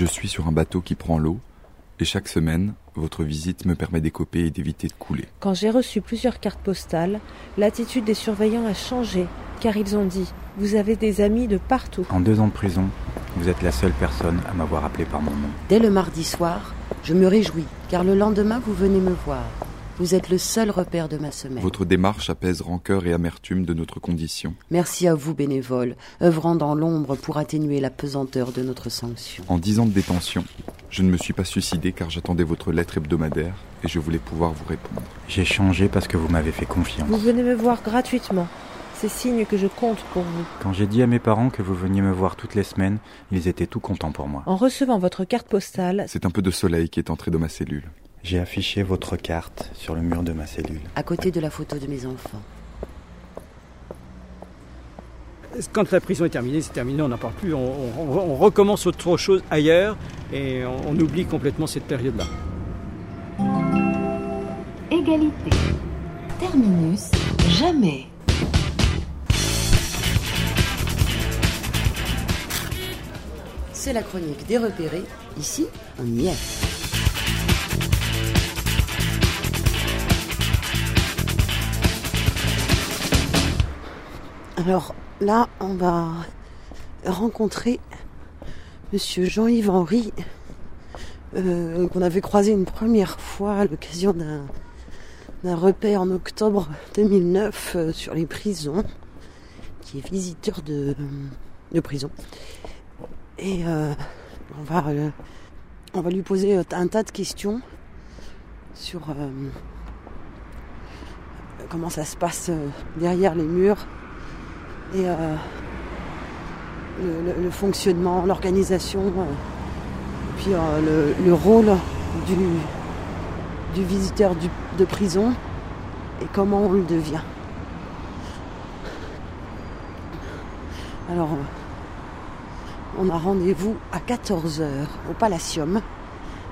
Je suis sur un bateau qui prend l'eau, et chaque semaine, votre visite me permet d'écoper et d'éviter de couler. Quand j'ai reçu plusieurs cartes postales, l'attitude des surveillants a changé, car ils ont dit Vous avez des amis de partout. En deux ans de prison, vous êtes la seule personne à m'avoir appelé par mon nom. Dès le mardi soir, je me réjouis, car le lendemain, vous venez me voir. Vous êtes le seul repère de ma semaine. Votre démarche apaise rancœur et amertume de notre condition. Merci à vous, bénévoles, œuvrant dans l'ombre pour atténuer la pesanteur de notre sanction. En dix ans de détention, je ne me suis pas suicidé car j'attendais votre lettre hebdomadaire et je voulais pouvoir vous répondre. J'ai changé parce que vous m'avez fait confiance. Vous venez me voir gratuitement. C'est signe que je compte pour vous. Quand j'ai dit à mes parents que vous veniez me voir toutes les semaines, ils étaient tout contents pour moi. En recevant votre carte postale, C'est un peu de soleil qui est entré dans ma cellule. J'ai affiché votre carte sur le mur de ma cellule. À côté de la photo de mes enfants. Quand la prison est terminée, c'est terminé, on n'en parle plus, on, on- on recommence autre chose ailleurs et on, on oublie complètement cette période-là. Égalité. Terminus. Jamais. C'est la chronique des repérés. Ici, on y est. Alors là, on va rencontrer Monsieur Jean-Yves Henry, euh, qu'on avait croisé une première fois à l'occasion d'un repère en octobre 2009 euh, sur les prisons, qui est visiteur de, prison. Et euh, on, va, lui poser un tas de questions sur comment ça se passe derrière les murs et euh, le, fonctionnement, l'organisation, euh, puis euh, le, le rôle du, visiteur de prison et comment on le devient. Alors, on a rendez-vous à 14h au Palacium,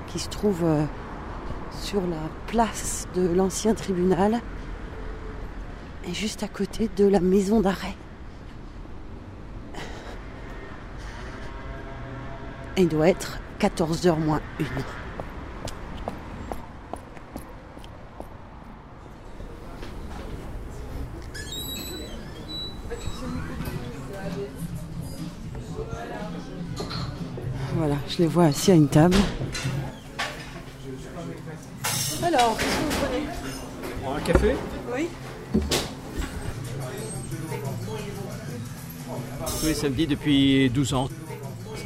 qui se trouve sur la place de l'ancien tribunal et juste à côté de la maison d'arrêt. Et il doit être 14h moins 1. Voilà, je les vois assis à une table. Alors, qu'est-ce que vous prenez? Un café? Oui. Tous les samedis depuis 12 ans.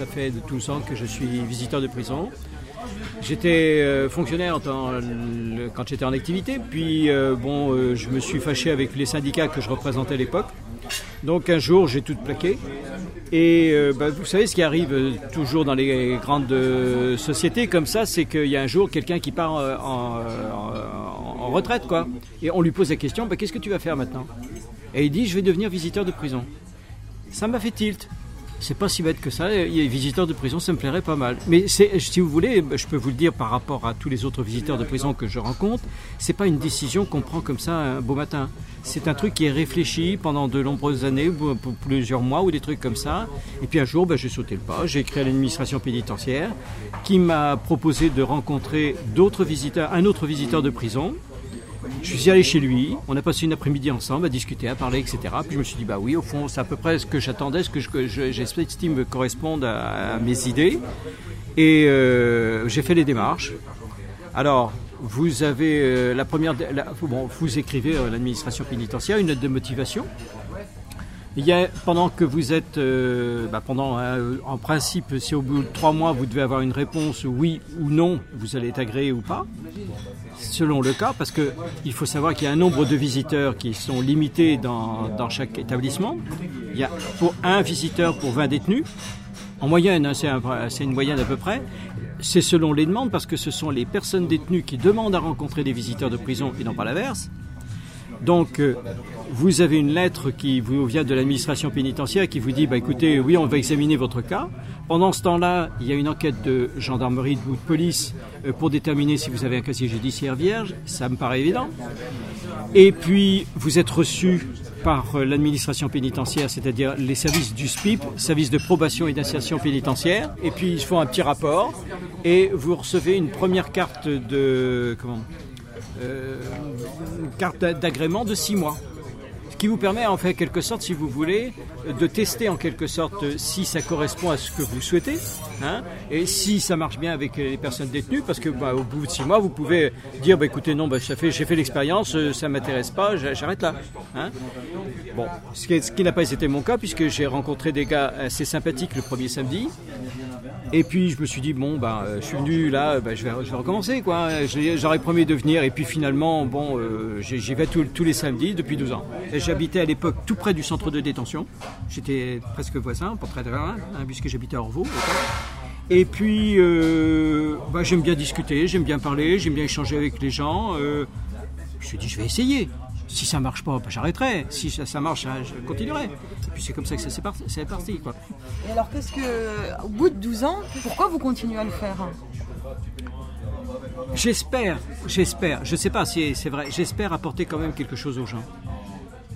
Ça fait de 12 ans que je suis visiteur de prison. J'étais euh, fonctionnaire quand j'étais en activité, puis euh, bon, euh, je me suis fâché avec les syndicats que je représentais à l'époque. Donc un jour, j'ai tout plaqué. Et bah, vous savez, ce qui arrive toujours dans les grandes sociétés comme ça, c'est qu'il y a un jour quelqu'un qui part en retraite, quoi. Et on lui pose la question, bah, qu'est-ce que tu vas faire maintenant? Et il dit, je vais devenir visiteur de prison. Ça m'a fait tilt. C'est pas si bête que ça. A visiteurs de prison, ça me plairait pas mal. Mais si vous voulez, je peux vous le dire par rapport à tous les autres visiteurs de prison que je rencontre, c'est pas une décision qu'on prend comme ça un beau matin. C'est un truc qui est réfléchi pendant de nombreuses années, ou pour plusieurs mois ou des trucs comme ça. Et puis un jour, ben, j'ai sauté le pas. J'ai écrit à l'administration pénitentiaire qui m'a proposé de rencontrer d'autres visiteurs, un autre visiteur de prison je suis allé chez lui, on a passé une après-midi ensemble à discuter, à parler, etc. Puis je me suis dit, bah oui, au fond, c'est à peu près ce que j'attendais, ce que je- que je- j'estime correspondre à, à mes idées. Et euh, j'ai fait les démarches. Alors, vous avez euh, la première. bon, vous écrivez à l'administration pénitentiaire une note de motivation. Il y a, pendant que vous êtes, euh, bah, pendant, hein, euh, en principe, si au bout de trois mois vous devez avoir une réponse oui ou non, vous allez être agréé ou pas, selon le cas, parce que il faut savoir qu'il y a un nombre de visiteurs qui sont limités dans, chaque établissement. Il y a pour un visiteur pour 20 détenus. En moyenne, hein, c'est une moyenne à peu près. C'est selon les demandes, parce que ce sont les personnes détenues qui demandent à rencontrer des visiteurs de prison et non pas l'inverse. Donc, euh, vous avez une lettre qui vous vient de l'administration pénitentiaire qui vous dit, bah, écoutez, oui, on va examiner votre cas. Pendant ce temps-là, il y a une enquête de gendarmerie ou de police euh, pour déterminer si vous avez un casier judiciaire vierge. Ça me paraît évident. Et puis, vous êtes reçu par euh, l'administration pénitentiaire, c'est-à-dire les services du SPIP, service de probation et d'insertion pénitentiaire. Et puis ils font un petit rapport et vous recevez une première carte de comment euh, carte d'agrément de six mois. Qui vous permet en fait quelque sorte, si vous voulez, de tester en quelque sorte si ça correspond à ce que vous souhaitez, hein, et si ça marche bien avec les personnes détenues, parce que bah, au bout de six mois, vous pouvez dire, bah, écoutez, non, bah, j'ai fait l'expérience, euh, ça m'intéresse pas, j'a- j'arrête là. hein. Bon, ce qui, n'a pas été mon cas, puisque j'ai rencontré des gars assez sympathiques le premier samedi. Et puis je me suis dit bon bah je suis venu là, bah, je, vais, recommencer quoi. J'ai- J'aurais promis de venir et puis finalement bon euh, j'y vais tous- les samedis depuis 12 ans. J'habitais à l'époque tout près du centre de détention. J'étais presque voisin, pas très loin, hein, puisque j'habitais à Orvaux. Et puis euh, bah, j'aime bien discuter, j'aime bien parler, j'aime bien échanger avec les gens. euh, je me suis dit je vais essayer. Si ça marche pas, bah, j'arrêterai. Si ça, ça marche, hein, je continuerai. Et puis c'est comme ça que ça s'est parti, c'est parti quoi. Et alors, qu'est-ce que, au bout de 12 ans, pourquoi vous continuez à le faire? J'espère, j'espère, je sais pas si c'est vrai, j'espère apporter quand même quelque chose aux gens.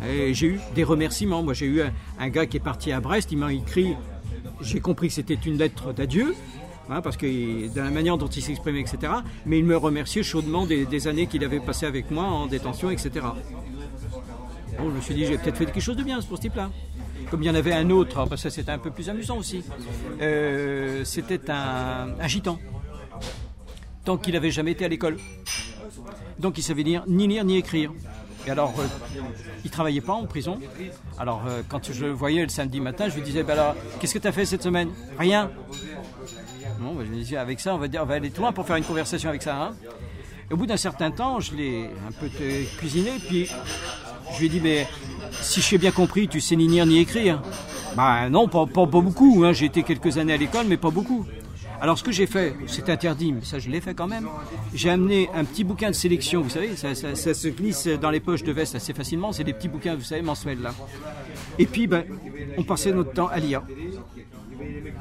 J'ai eu des remerciements. Moi, j'ai eu un, gars qui est parti à Brest, il m'a écrit, j'ai compris que c'était une lettre d'adieu, hein, parce que de la manière dont il s'exprimait, etc. Mais il me remerciait chaudement des, années qu'il avait passées avec moi en détention, etc. Bon, je me suis dit, j'ai peut-être fait quelque chose de bien pour ce type-là. Comme il y en avait un autre, alors, parce que c'était un peu plus amusant aussi. Euh, c'était un, un gitan tant qu'il n'avait jamais été à l'école. Donc il savait ni lire ni écrire. Alors, euh, il travaillait pas en prison? Alors, euh, quand je le voyais le samedi matin, je lui disais, bah alors, qu'est-ce que tu as fait cette semaine? Rien. Bon, bah, je me disais, avec ça, on va, aller loin pour faire une conversation avec ça. au bout d'un certain temps, je l'ai un peu cuisiné, puis je lui ai dit, mais si j'ai bien compris, tu sais ni lire ni écrire. Bah non, pas beaucoup. hein. J'ai été quelques années à l'école, mais pas beaucoup. Alors ce que j'ai fait, c'est interdit, mais ça je l'ai fait quand même. J'ai amené un petit bouquin de sélection, vous savez, ça, se glisse dans les poches de veste assez facilement. C'est des petits bouquins, vous savez, mensuels là. Et puis, ben, on passait notre temps à lire.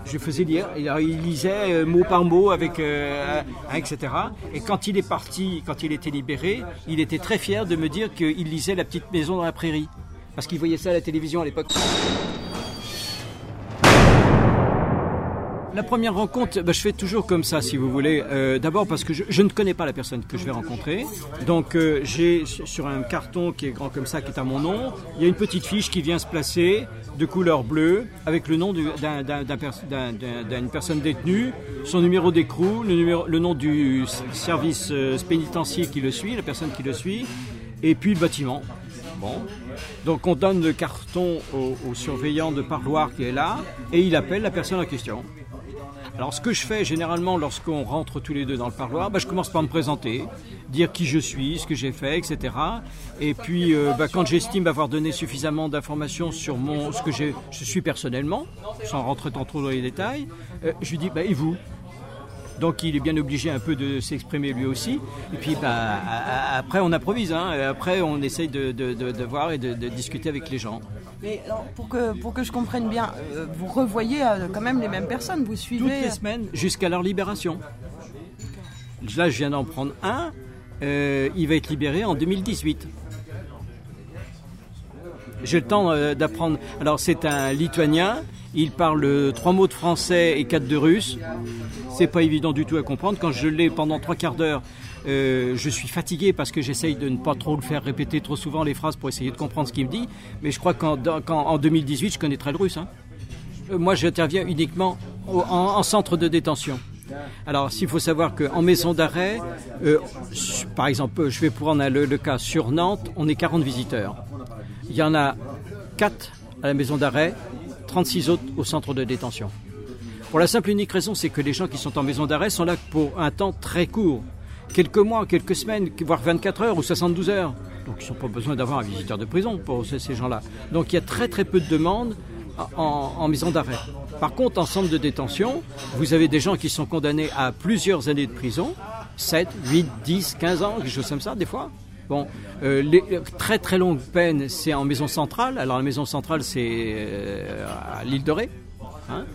Je faisais lire, il lisait euh, mot par mot, avec, euh, etc. Et quand il est parti, quand il était libéré, il était très fier de me dire qu'il lisait La petite maison dans la prairie. Parce qu'il voyait ça à la télévision à l'époque. La première rencontre, bah, je fais toujours comme ça, si vous voulez. Euh, D'abord parce que je, ne connais pas la personne que je vais rencontrer. Donc euh, j'ai sur un carton qui est grand comme ça, qui est à mon nom, il y a une petite fiche qui vient se placer de couleur bleue avec le nom d'une personne détenue, son numéro d'écrou, le, nom du service euh, pénitentiaire qui le suit, la personne qui le suit, et puis le bâtiment. Bon. Donc on donne le carton au surveillant de parloir qui est là et il appelle la personne en question. Alors ce que je fais généralement lorsqu'on rentre tous les deux dans le parloir, bah, je commence par me présenter, dire qui je suis, ce que j'ai fait, etc. Et puis euh, bah, quand j'estime avoir donné suffisamment d'informations sur mon, ce que je suis personnellement, sans rentrer tant trop dans les détails, euh, je lui dis bah, et vous? Donc il est bien obligé un peu de s'exprimer lui aussi. Et puis bah, après on improvise, hein. Après on essaye de, voir et de discuter avec les gens. Mais alors, pour que, pour que je comprenne bien, euh, vous revoyez euh, quand même les mêmes personnes, vous Toutes suivez. les semaines jusqu'à leur libération. Là je viens d'en prendre un, Euh, il va être libéré en 2018. J'ai le temps euh, d'apprendre. Alors c'est un lituanien, il parle euh, trois mots de français et quatre de russe. C'est pas évident du tout à comprendre. Quand je l'ai pendant trois quarts d'heure, euh, je suis fatigué parce que j'essaye de ne pas trop le faire répéter trop souvent les phrases pour essayer de comprendre ce qu'il me dit. Mais je crois qu'en dans- qu'en- en 2018, je connaîtrai le russe. hein. Euh, Moi, j'interviens uniquement en, en centre de détention. Alors, s'il faut savoir qu'en maison d'arrêt, euh, par exemple, je vais prendre le, le cas sur Nantes, on est 40 visiteurs. Il y en a 4 à la maison d'arrêt, 36 autres au centre de détention. Pour la simple et unique raison, c'est que les gens qui sont en maison d'arrêt sont là pour un temps très court. Quelques mois, quelques semaines, voire 24 heures ou 72 heures. Donc ils n'ont pas besoin d'avoir un visiteur de prison pour ces, gens-là. Donc il y a très très peu de demandes en, en maison d'arrêt. Par contre, en centre de détention, vous avez des gens qui sont condamnés à plusieurs années de prison, 7, 8, 10, 15 ans, quelque chose comme ça, des fois. Bon, euh, les euh, très très longues peines, c'est en maison centrale. Alors la maison centrale, c'est euh, à l'île de Ré. hein.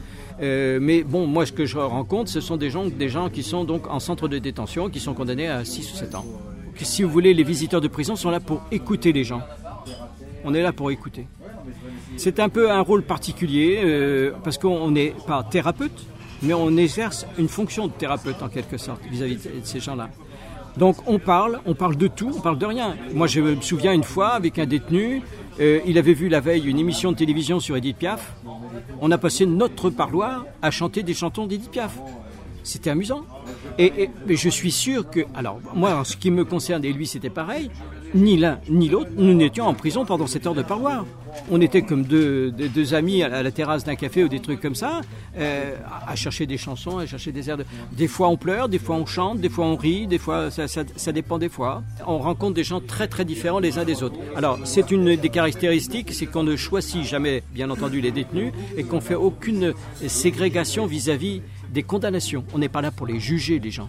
Euh, mais bon, moi, ce que je rencontre, ce sont des gens, des gens qui sont donc en centre de détention, qui sont condamnés à 6 ou 7 ans. Si vous voulez, les visiteurs de prison sont là pour écouter les gens. On est là pour écouter. C'est un peu un rôle particulier euh, parce qu'on n'est pas thérapeute, mais on exerce une fonction de thérapeute en quelque sorte vis-à-vis de ces gens-là. Donc on parle, on parle de tout, on parle de rien. Moi je me souviens une fois avec un détenu, euh, il avait vu la veille une émission de télévision sur Edith Piaf. On a passé notre parloir à chanter des chantons d'Edith Piaf. C'était amusant. Et, je suis sûr que, alors moi en ce qui me concerne et lui c'était pareil, ni l'un ni l'autre, nous n'étions en prison pendant cette heure de parloir. On était comme deux, amis à la, terrasse d'un café ou des trucs comme ça, euh, à, chercher des chansons, à chercher des airs. De... Des fois on pleure, des fois on chante, des fois on rit, des fois ça, dépend des fois. On rencontre des gens très très différents les uns des autres. Alors c'est une des caractéristiques, c'est qu'on ne choisit jamais, bien entendu, les détenus et qu'on fait aucune ségrégation vis-à-vis des condamnations. On n'est pas là pour les juger, les gens.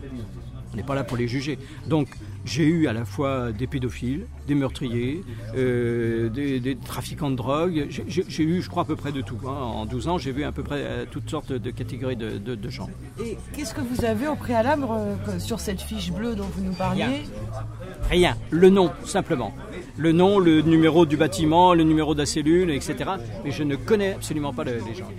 On n'est pas là pour les juger. Donc, j'ai eu à la fois des pédophiles, des meurtriers, euh, des, des trafiquants de drogue. J'ai- eu, je crois, à peu près de tout. hein. En 12 ans, j'ai vu à peu près euh, toutes sortes de catégories de, de- de gens. Et qu'est-ce que vous avez au préalable euh, sur cette fiche bleue dont vous nous parliez Rien. Le nom, simplement. Le nom, le numéro du bâtiment, le numéro de la cellule, etc. Mais je ne connais absolument pas le- les gens.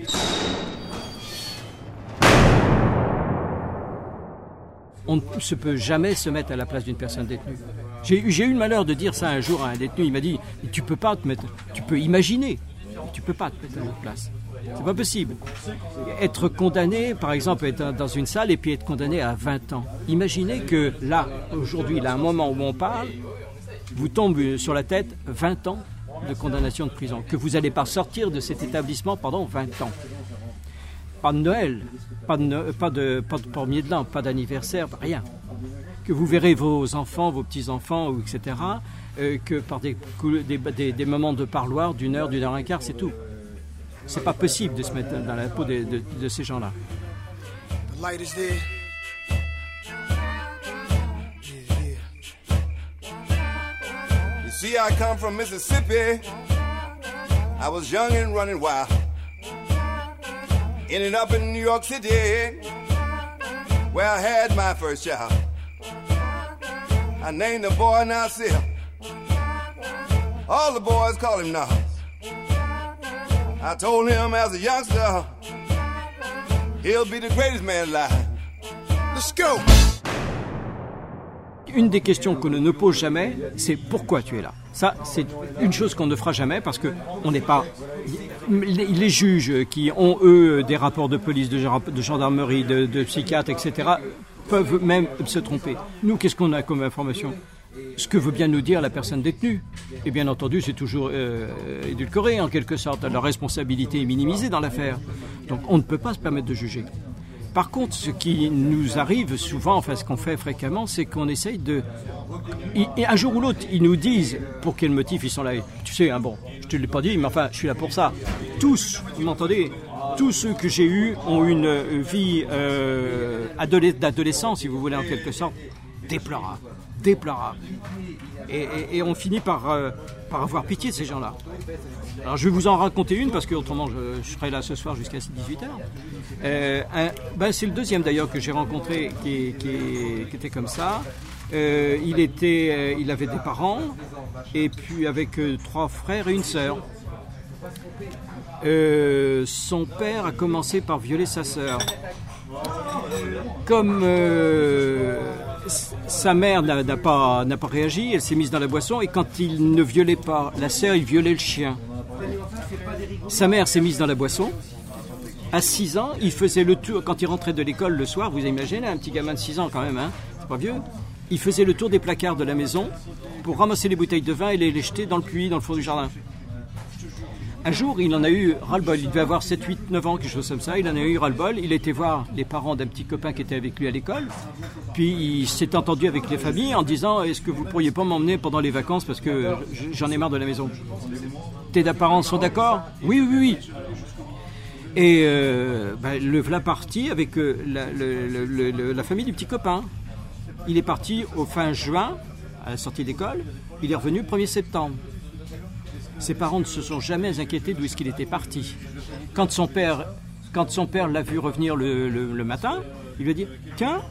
On ne se peut jamais se mettre à la place d'une personne détenue. J'ai eu- le malheur de dire ça un jour à un détenu. Il m'a dit Tu peux pas te mettre. Tu peux imaginer. Tu peux pas te mettre à notre place. C'est pas possible. Être condamné, par exemple, être dans une salle et puis être condamné à 20 ans. Imaginez que là, aujourd'hui, là, à un moment où on parle, vous tombe sur la tête 20 ans de condamnation de prison, que vous n'allez pas sortir de cet établissement pendant 20 ans. Pas de Noël, pas de, pas de, pas de premier de l'an, pas d'anniversaire, rien. Que vous verrez vos enfants, vos petits-enfants, etc., euh, que par des, moments de parloir d'une heure, d'une heure et un quart, c'est tout. C'est pas possible de se mettre dans la peau de, ces gens-là. See, I come from Mississippi. I was young and running wild. Ended up in New York City, where I had my first child. I named the boy Nasir. All the boys call him Nas. I told him as a youngster, he'll be the greatest man alive. Let's go. Une des questions qu'on ne pose jamais, c'est pourquoi tu es là? Ça, c'est une chose qu'on ne fera jamais parce que on n'est pas. Les, juges qui ont eux des rapports de police, de gendarmerie, de, de psychiatres, etc., peuvent même se tromper. Nous, qu'est-ce qu'on a comme information? Ce que veut bien nous dire la personne détenue. Et bien entendu, c'est toujours euh, édulcoré en quelque sorte. La responsabilité est minimisée dans l'affaire. Donc on ne peut pas se permettre de juger. Par contre, ce qui nous arrive souvent, enfin ce qu'on fait fréquemment, c'est qu'on essaye de... Et un jour ou l'autre, ils nous disent pour quel motif ils sont là. Tu sais, hein, bon, je te l'ai pas dit, mais enfin, je suis là pour ça. Tous, vous m'entendez? Tous ceux que j'ai eus ont une euh, vie euh, adole- d'adolescent, si vous voulez, en quelque sorte, déplorable. Déplorable. Et, on finit par, euh, par avoir pitié de ces gens-là. Alors je vais vous en raconter une parce que autrement je, je serai là ce soir jusqu'à 18h. Euh, ben, c'est le deuxième d'ailleurs que j'ai rencontré qui, était comme ça. Euh, il, était, il avait des parents et puis avec trois frères et une sœur. Son père a commencé par violer sa sœur. Comme sa mère n'a pas réagi, elle s'est mise dans la boisson et quand il ne violait pas la sœur, il violait le chien. Sa mère s'est mise dans la boisson. À 6 ans, il faisait le tour, quand il rentrait de l'école le soir, vous imaginez, un petit gamin de 6 ans quand même, hein, c'est pas vieux, il faisait le tour des placards de la maison pour ramasser les bouteilles de vin et les, les jeter dans le puits, dans le fond du jardin. Un jour, il en a eu ras-le-bol. Il devait avoir 7, 8, 9 ans, quelque chose comme ça. Il en a eu ras-le-bol. Il était voir les parents d'un petit copain qui était avec lui à l'école. Puis il s'est entendu avec les familles en disant Est-ce que vous pourriez pas m'emmener pendant les vacances parce que j'en ai marre de la maison? Tes parents sont d'accord? Oui, oui, oui. Et euh, ben, le voilà parti avec euh, la, la famille du petit copain. Il est parti au fin juin, à la sortie d'école. Il est revenu le 1er septembre. Ses parents ne se sont jamais inquiétés d'où est-ce qu'il était parti. Quand son père, quand son père l'a vu revenir le, matin, il lui a dit Tiens,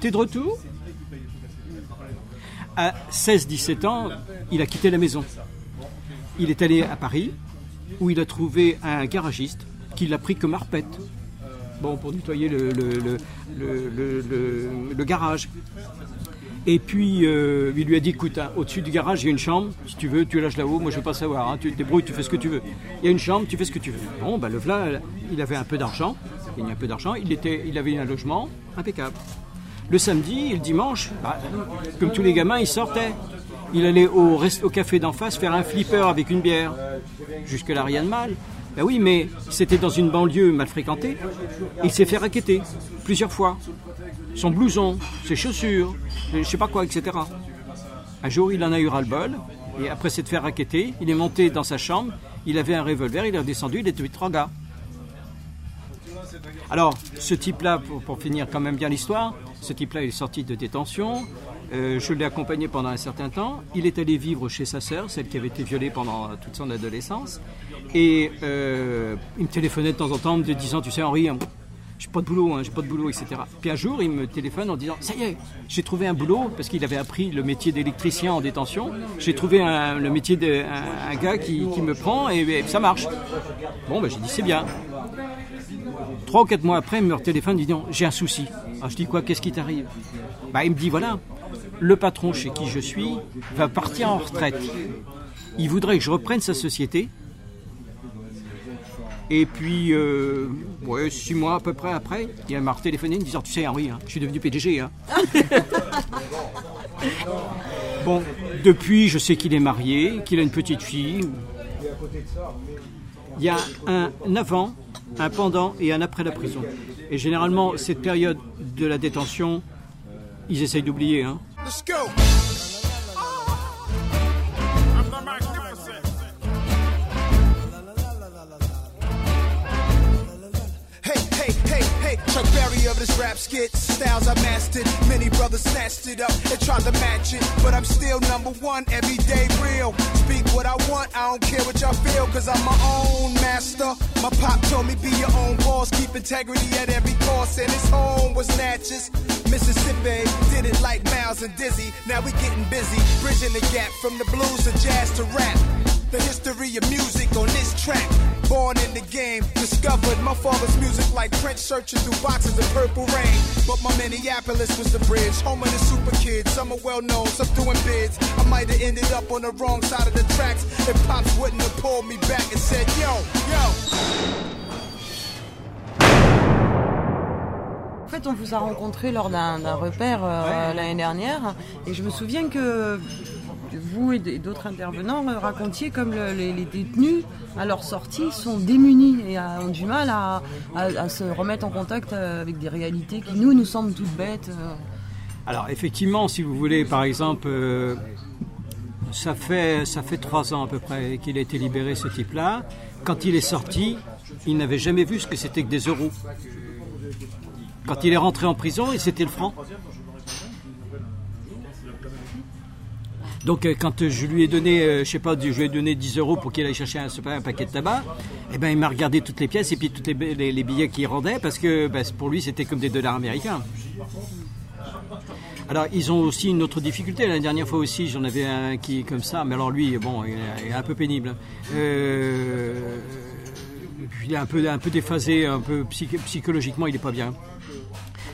t'es de retour? À 16-17 ans, il a quitté la maison. il est allé à Paris, où il a trouvé un garagiste qui l'a pris comme arpette. Bon, pour nettoyer le garage. Et puis, euh, il lui a dit, écoute, hein, au-dessus du garage, il y a une chambre. Si tu veux, tu lâches là-haut. Moi, je veux pas savoir. hein. Tu te débrouilles, tu fais ce que tu veux. Il y a une chambre, tu fais ce que tu veux. Bon, ben, le voilà, il avait un peu d'argent. Il y a un peu d'argent. Il, avait un logement impeccable. Le samedi et le dimanche, bah, comme tous les gamins, il sortait. Il allait au, au café d'en face faire un flipper avec une bière. Jusque-là, rien de mal. Ben oui, mais c'était dans une banlieue mal fréquentée. Il s'est fait raqueter plusieurs fois. Son blouson, ses chaussures, je sais pas quoi, etc. Un jour, il en a eu ras-le-bol. Et après s'être fait raqueter, il est monté dans sa chambre. Il avait un revolver, il est redescendu, il est tué trois gars. Alors, ce type-là, pour, finir quand même bien l'histoire, ce type-là est sorti de détention. Euh, je l'ai accompagné pendant un certain temps. Il est allé vivre chez sa sœur, celle qui avait été violée pendant toute son adolescence. Et euh, il me téléphonait de temps en temps, me disant, tu sais Henri, hein, j'ai pas de boulot, hein, j'ai pas de boulot, etc. Puis un jour, il me téléphone en disant, ça y est, j'ai trouvé un boulot, parce qu'il avait appris le métier d'électricien en détention. J'ai trouvé le métier d'un un gars qui, me prend et, ça marche. Bon, ben j'ai dit, c'est bien. Trois ou quatre mois après, il me téléphone, dit, non, j'ai un souci. Alors je dis, quoi, qu'est-ce qui t'arrive? Bah, Il me dit, voilà, le patron chez qui je suis va partir en retraite. Il voudrait que je reprenne sa société. Et puis, euh, ouais, six mois à peu près après, il m'a téléphoné me disant Tu sais, Henri, hein, je suis devenu PDG. hein. bon, depuis, je sais qu'il est marié, qu'il a une petite fille. Il y a un avant, un pendant et un après la prison. Et généralement, cette période de la détention, ils essayent d'oublier. Hein. Let's go. Of this rap skit. Styles I mastered. Many brothers snatched it up and tried to match it. But I'm still number one, everyday real. Speak what I want, I don't care what y'all feel, cause I'm my own master. My pop told me be your own boss, keep integrity at every cost. And his home was Natchez, Mississippi. Did it like Miles and Dizzy. Now we getting busy, bridging the gap from the blues to jazz to rap. The history of music on this track. Born in the game, discovered my father's music like Prince searching through boxes of purple rain. But my Minneapolis was the bridge, home of the super kids. Some are well known, some doing bids. I might have ended up on the wrong side of the tracks if Pops wouldn't have pulled me back and said, Yo, yo. En fait, on vous a rencontré lors d'un d'un repère euh, l'année dernière, et je me souviens que vous et d'autres intervenants euh, racontiez comme le- les, détenus, à leur sortie, sont démunis et ont du mal à, se remettre en contact euh, avec des réalités qui, nous, nous semblent toutes bêtes. euh. Alors effectivement, si vous voulez, par exemple, ça fait ça fait trois ans à peu près qu'il a été libéré, ce type-là. Quand il est sorti, il n'avait jamais vu ce que c'était que des euros. Quand il est rentré en prison, et c'était le franc. Donc euh, quand euh, je lui ai donné, euh, je sais pas, je lui ai donné 10 euros pour qu'il aille chercher un, paquet de tabac, eh ben il m'a regardé toutes les pièces et puis tous les, bi- les- les billets qu'il rendait parce que ben, pour lui c'était comme des dollars américains. Alors, ils ont aussi une autre difficulté. La dernière fois aussi, j'en avais un qui est comme ça, mais alors lui, bon, il est- un peu pénible. Puis il est un peu, un peu déphasé, un peu psych- psychologiquement, il est pas bien.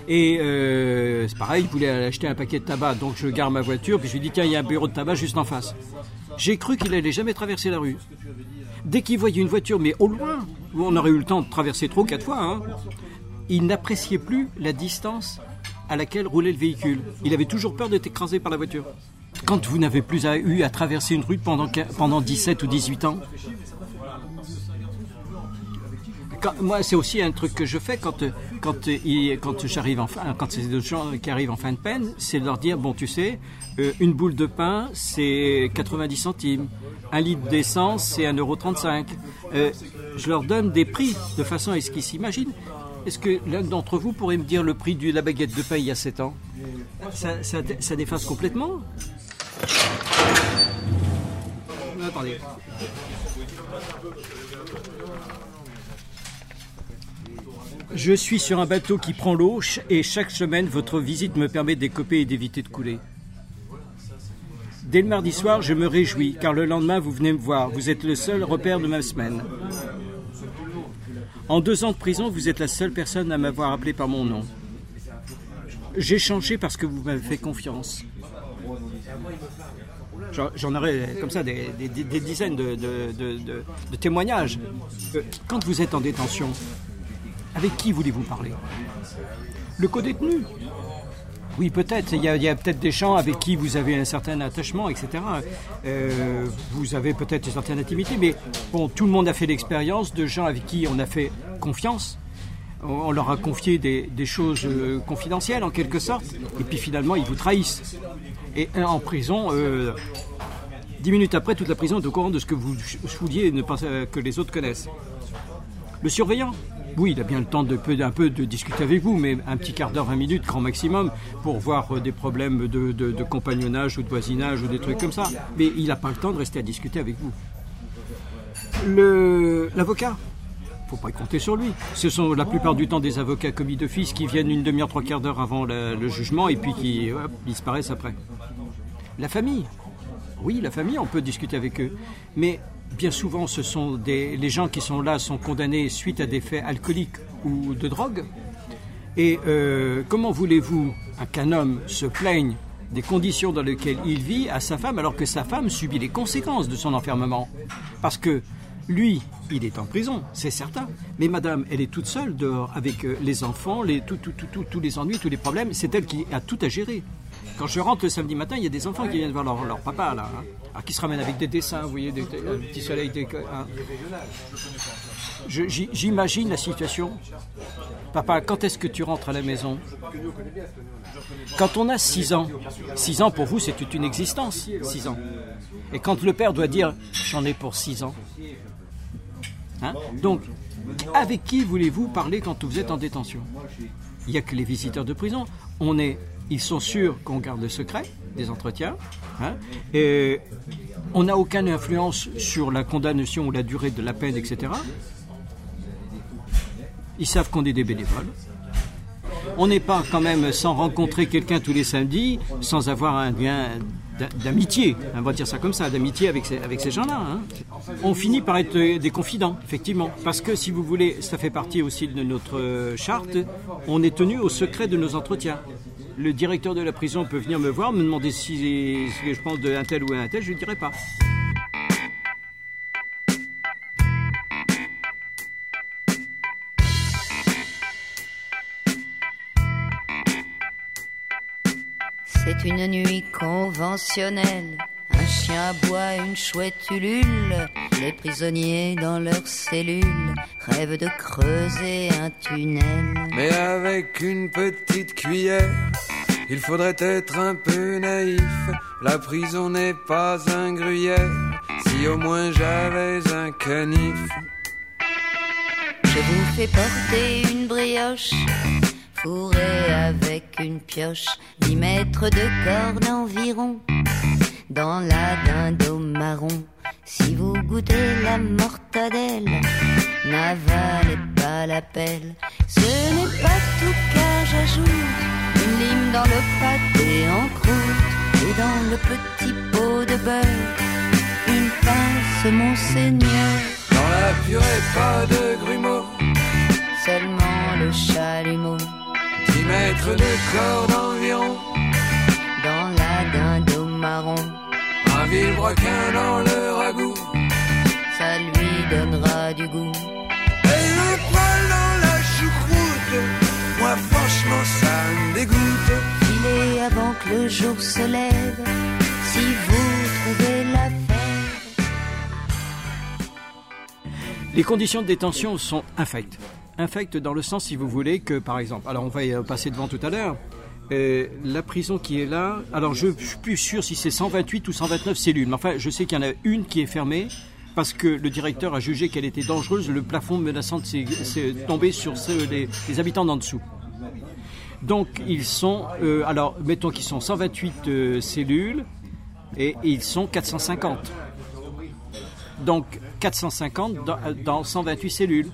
Et euh, c'est pareil, il voulait acheter un paquet de tabac, donc je gare ma voiture, puis je lui dis tiens, il y a un bureau de tabac juste en face. J'ai cru qu'il allait jamais traverser la rue. Dès qu'il voyait une voiture, mais au loin, on aurait eu le temps de traverser ou quatre fois, hein, il n'appréciait plus la distance à laquelle roulait le véhicule. Il avait toujours peur d'être écrasé par la voiture. Quand vous n'avez plus à- eu à traverser une rue pendant, pendant 17 ou 18 ans, moi, c'est aussi un truc que je fais quand, euh, quand, euh, quand j'arrive quand c'est d'autres gens qui arrivent en fin de peine, c'est de leur dire bon, tu sais, euh, une boule de pain, c'est 90 centimes. Un litre d'essence, c'est 1,35€. Euh, je leur donne des prix de façon à ce qu'ils s'imaginent. Est-ce que l'un d'entre vous pourrait me dire le prix de la baguette de pain il y a 7 ans? Ça, ça, ça déphase complètement? Attendez. Je suis sur un bateau qui prend l'eau et chaque semaine votre visite me permet d'écoper et d'éviter de couler. Dès le mardi soir, je me réjouis, car le lendemain, vous venez me voir. Vous êtes le seul repère de ma semaine. En deux ans de prison, vous êtes la seule personne à m'avoir appelé par mon nom. J'ai changé parce que vous m'avez fait confiance. J'en- aurais comme ça des, dizaines de témoignages. Euh, Quand vous êtes en détention, avec qui voulez-vous parler? Le co-détenu? Oui, peut-être. Il y a, peut-être des gens avec qui vous avez un certain attachement, etc. Euh, vous avez peut-être une certaine intimité, mais bon, tout le monde a fait l'expérience de gens avec qui on a fait confiance. On leur a confié des, choses euh, confidentielles, en quelque sorte, et puis finalement, ils vous trahissent. Et en prison, euh, dix minutes après, toute la prison est au courant de ce que vous vouliez ne pas euh, que les autres connaissent. Le surveillant? Oui, il a bien le temps de un peu de discuter avec vous, mais un petit quart d'heure, 20 minutes, grand maximum, pour voir euh, des problèmes de, compagnonnage ou de voisinage ou des trucs comme ça. Mais il n'a pas le temps de rester à discuter avec vous. Le- L'avocat? Faut pas compter sur lui. Ce sont la plupart du temps des avocats commis d'office qui viennent une demi-heure, trois quarts d'heure avant le jugement et puis qui disparaissent après. La famille. Oui, la famille, on peut discuter avec eux. Mais bien souvent, ce sont des, les gens qui sont là sont condamnés suite à des faits alcooliques ou de drogue. Et euh, comment voulez-vous qu'un homme se plaigne des conditions dans lesquelles il vit à sa femme alors que sa femme subit les conséquences de son enfermement? Parce que lui, il est en prison, c'est certain. Mais madame, elle est toute seule dehors avec euh, les enfants, les, tous les ennuis, tous les problèmes. C'est elle qui a tout à gérer. Quand je rentre le samedi matin, il y a des enfants qui viennent voir leur, papa, là. hein. Qui se ramènent avec des dessins, vous voyez, des, un petit soleil. des- hein. J'imagine la situation. Papa, quand est-ce que tu rentres à la maison? Quand on a 6 ans, 6 ans pour vous, c'est toute une existence, 6 ans. Et quand le père doit dire j'en ai pour 6 ans. Hein? Donc, avec qui voulez-vous parler quand vous êtes en détention? Il n'y a que les visiteurs de prison. On est, ils sont sûrs qu'on garde le secret des entretiens. hein, et on n'a aucune influence sur la condamnation ou la durée de la peine, etc. Ils savent qu'on est des bénévoles. On n'est pas quand même sans rencontrer quelqu'un tous les samedis, sans avoir un lien d'a- d'amitié, on va dire ça comme ça, d'amitié avec ces, gens-là. hein. On finit par être des confidents, effectivement, parce que si vous voulez, ça fait partie aussi de notre charte, on est tenu au secret de nos entretiens. Le directeur de la prison peut venir me voir, me demander si, je pense d'un tel ou un tel, je ne dirai pas. C'est une nuit conventionnelle. Un chien aboie, une chouette ulule. Les prisonniers dans leurs cellules rêvent de creuser un tunnel. Mais avec une petite cuillère, il faudrait être un peu naïf. La prison n'est pas un gruyère, si au moins j'avais un canif. Je vous fais porter une brioche, fourrée avec une pioche, 10 mètres de corne environ, dans la dinde au marron. Si vous goûtez la mortadelle, n'avalez pas la pelle. Ce n'est pas tout car j'ajoute une lime dans le pâté en croûte et dans le petit pot de beurre, une pince monseigneur. Dans la purée, pas de grumeaux, Seulement le chalumeau 10 mètres de corde environ, dans la dinde marron. Un vilebrequin dans le ragoût. Ça lui donnera du goût. Et le poil dans la choucroute, moi franchement ça me dégoûte. Filez avant que le jour se lève. Si vous trouvez la. Les conditions de détention sont infectes. Infectes dans le sens, si vous voulez, que par exemple, alors on va y passer devant tout à l'heure, euh, la prison qui est là, alors je ne suis plus sûr si c'est 128 ou 129 cellules, mais enfin je sais qu'il y en a une qui est fermée parce que le directeur a jugé qu'elle était dangereuse, le plafond menaçant de tombé sur les, habitants d'en dessous. Donc ils sont, euh, alors mettons qu'ils sont 128 euh, cellules et ils sont 450. Donc 450 dans, dans 128 cellules.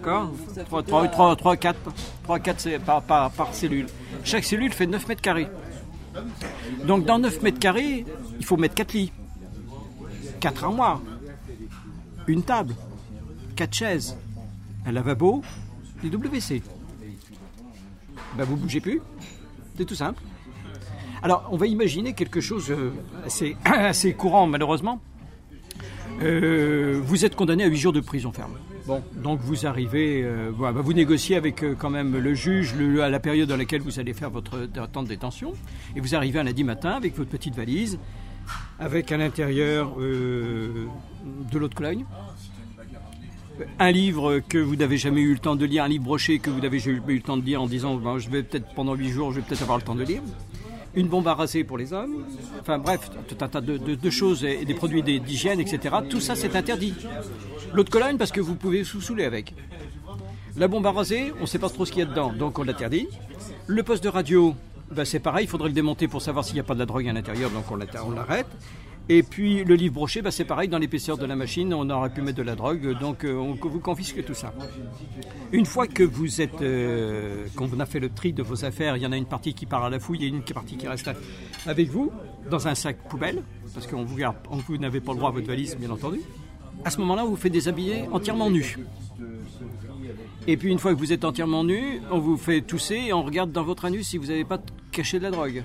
D'accord 3, 3, 3, 3, 4, 3, 4 c'est par, par, par cellule. Chaque cellule fait 9 mètres carrés. Donc dans 9 mètres carrés, il faut mettre 4 lits, 4 armoires, une table, 4 chaises, un lavabo, des WC. Ben vous bougez plus, c'est tout simple. Alors on va imaginer quelque chose euh, assez, assez courant malheureusement. Euh, vous êtes condamné à 8 jours de prison ferme. Bon, donc vous arrivez, euh, bah, vous négociez avec euh, quand même le juge le- à la période dans laquelle vous allez faire votre temps de détention, et vous arrivez un lundi matin avec votre petite valise, avec à l'intérieur euh, de l'eau de Cologne, un livre que vous n'avez jamais eu le temps de lire, un livre broché que vous n'avez jamais eu le temps de lire en disant ben, je vais peut-être pendant 8 jours, je vais peut-être avoir le temps de lire, une bombe à raser pour les hommes, enfin bref, tout un tas de, choses et des produits d'hy- d'hygiène, etc. Tout ça c'est interdit. L'eau de Cologne parce que vous pouvez vous saouler avec. La bombe à raser, on ne sait pas trop ce qu'il y a dedans, donc on l'interdit. Le poste de radio, ben, c'est pareil, il faudrait le démonter pour savoir s'il n'y a pas de la drogue à l'intérieur, donc on l'arrête. Et puis le livre broché, ben, c'est pareil, dans l'épaisseur de la machine, on aurait pu mettre de la drogue, donc euh, on vous confisque tout ça. Une fois que vous êtes, euh, qu'on a fait le tri de vos affaires, il y en a une partie qui part à la fouille, a une partie qui reste avec vous, dans un sac poubelle, parce qu'on vous vous n'avez pas le droit à votre valise, bien entendu. À ce moment-là, on vous fait déshabiller entièrement nu. Et puis une fois que vous êtes entièrement nu, on vous fait tousser et on regarde dans votre anus si vous n'avez pas caché de la drogue.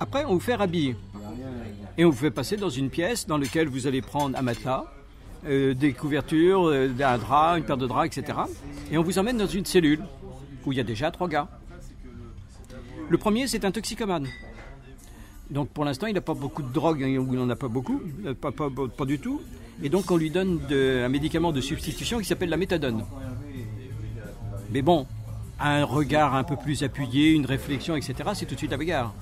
Après, on vous fait rhabiller. Et on vous fait passer dans une pièce dans laquelle vous allez prendre un matelas, euh, des couvertures, euh, un drap, une paire de draps, etc. Et on vous emmène dans une cellule où il y a déjà trois gars. Le premier, c'est un toxicomane. Donc pour l'instant, il n'a pas beaucoup de drogue, hein, il n'en a pas beaucoup, euh, pas, du tout. Et donc on lui donne un médicament de substitution qui s'appelle la méthadone. Mais bon, un regard un peu plus appuyé, une réflexion, etc., c'est tout de suite la bagarre.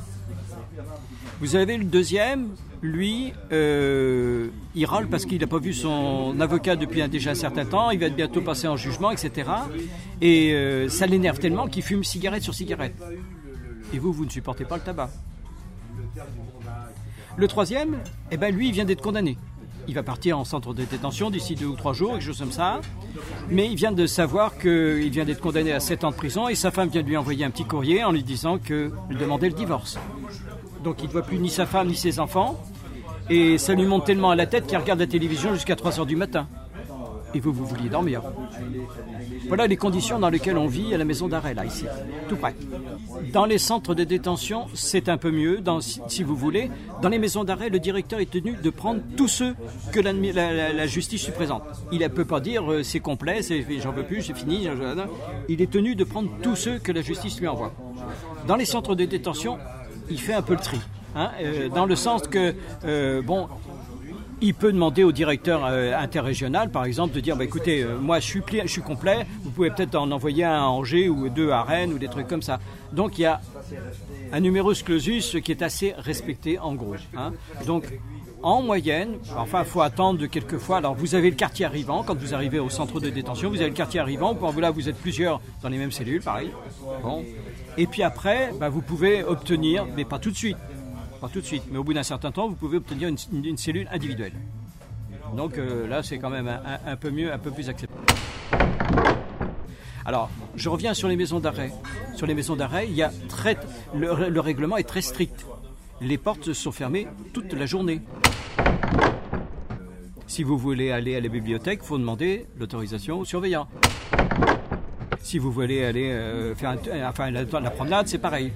Vous avez le deuxième, lui, euh, il râle parce qu'il n'a pas vu son avocat depuis déjà un certain temps, il va bientôt passer en jugement, etc. Et euh, ça l'énerve tellement qu'il fume cigarette sur cigarette. Et vous, vous ne supportez pas le tabac. Le troisième, eh ben lui, il vient d'être condamné. Il va partir en centre de détention d'ici deux ou trois jours, quelque chose comme ça. Mais il vient de savoir qu'il vient d'être condamné à 7 ans de prison et sa femme vient de lui envoyer un petit courrier en lui disant qu'il demandait le divorce. Donc il ne voit plus ni sa femme ni ses enfants. Et ça lui monte tellement à la tête qu'il regarde la télévision jusqu'à 3 heures du matin. Et vous, vous vouliez dormir. Voilà les conditions dans lesquelles on vit à la maison d'arrêt, là, ici, tout près. Dans les centres de détention, c'est un peu mieux, si, vous voulez. Dans les maisons d'arrêt, le directeur est tenu de prendre tous ceux que la, justice lui présente. Il ne peut pas dire euh, c'est complet, j'en veux plus, c'est fini. Il est tenu de prendre tous ceux que la justice lui envoie. Dans les centres de détention, il fait un peu le tri. hein, euh, dans le sens que, euh, bon, il peut demander au directeur euh, interrégional, par exemple, de dire bah, écoutez, moi je suis, je suis complet, vous pouvez peut-être en envoyer un à Angers ou deux à Rennes ou des trucs comme ça. Donc il y a un numerus clausus qui est assez respecté en gros. hein. Donc en moyenne, enfin il faut attendre quelques fois. Alors vous avez le quartier arrivant, quand vous arrivez au centre de détention, vous avez le quartier arrivant, Bon, là vous êtes plusieurs dans les mêmes cellules, pareil. Et puis après, bah, vous pouvez obtenir, mais pas tout de suite, pas tout de suite, mais au bout d'un certain temps, vous pouvez obtenir une, cellule individuelle. Donc euh, là, c'est quand même un, peu mieux, un peu plus acceptable. Alors, je reviens sur les maisons d'arrêt. Sur les maisons d'arrêt, il y a très, le règlement est très strict. Les portes sont fermées toute la journée. Si vous voulez aller à la bibliothèque, il faut demander l'autorisation au surveillant. Si vous voulez aller euh, faire un- enfin, la, promenade, c'est pareil.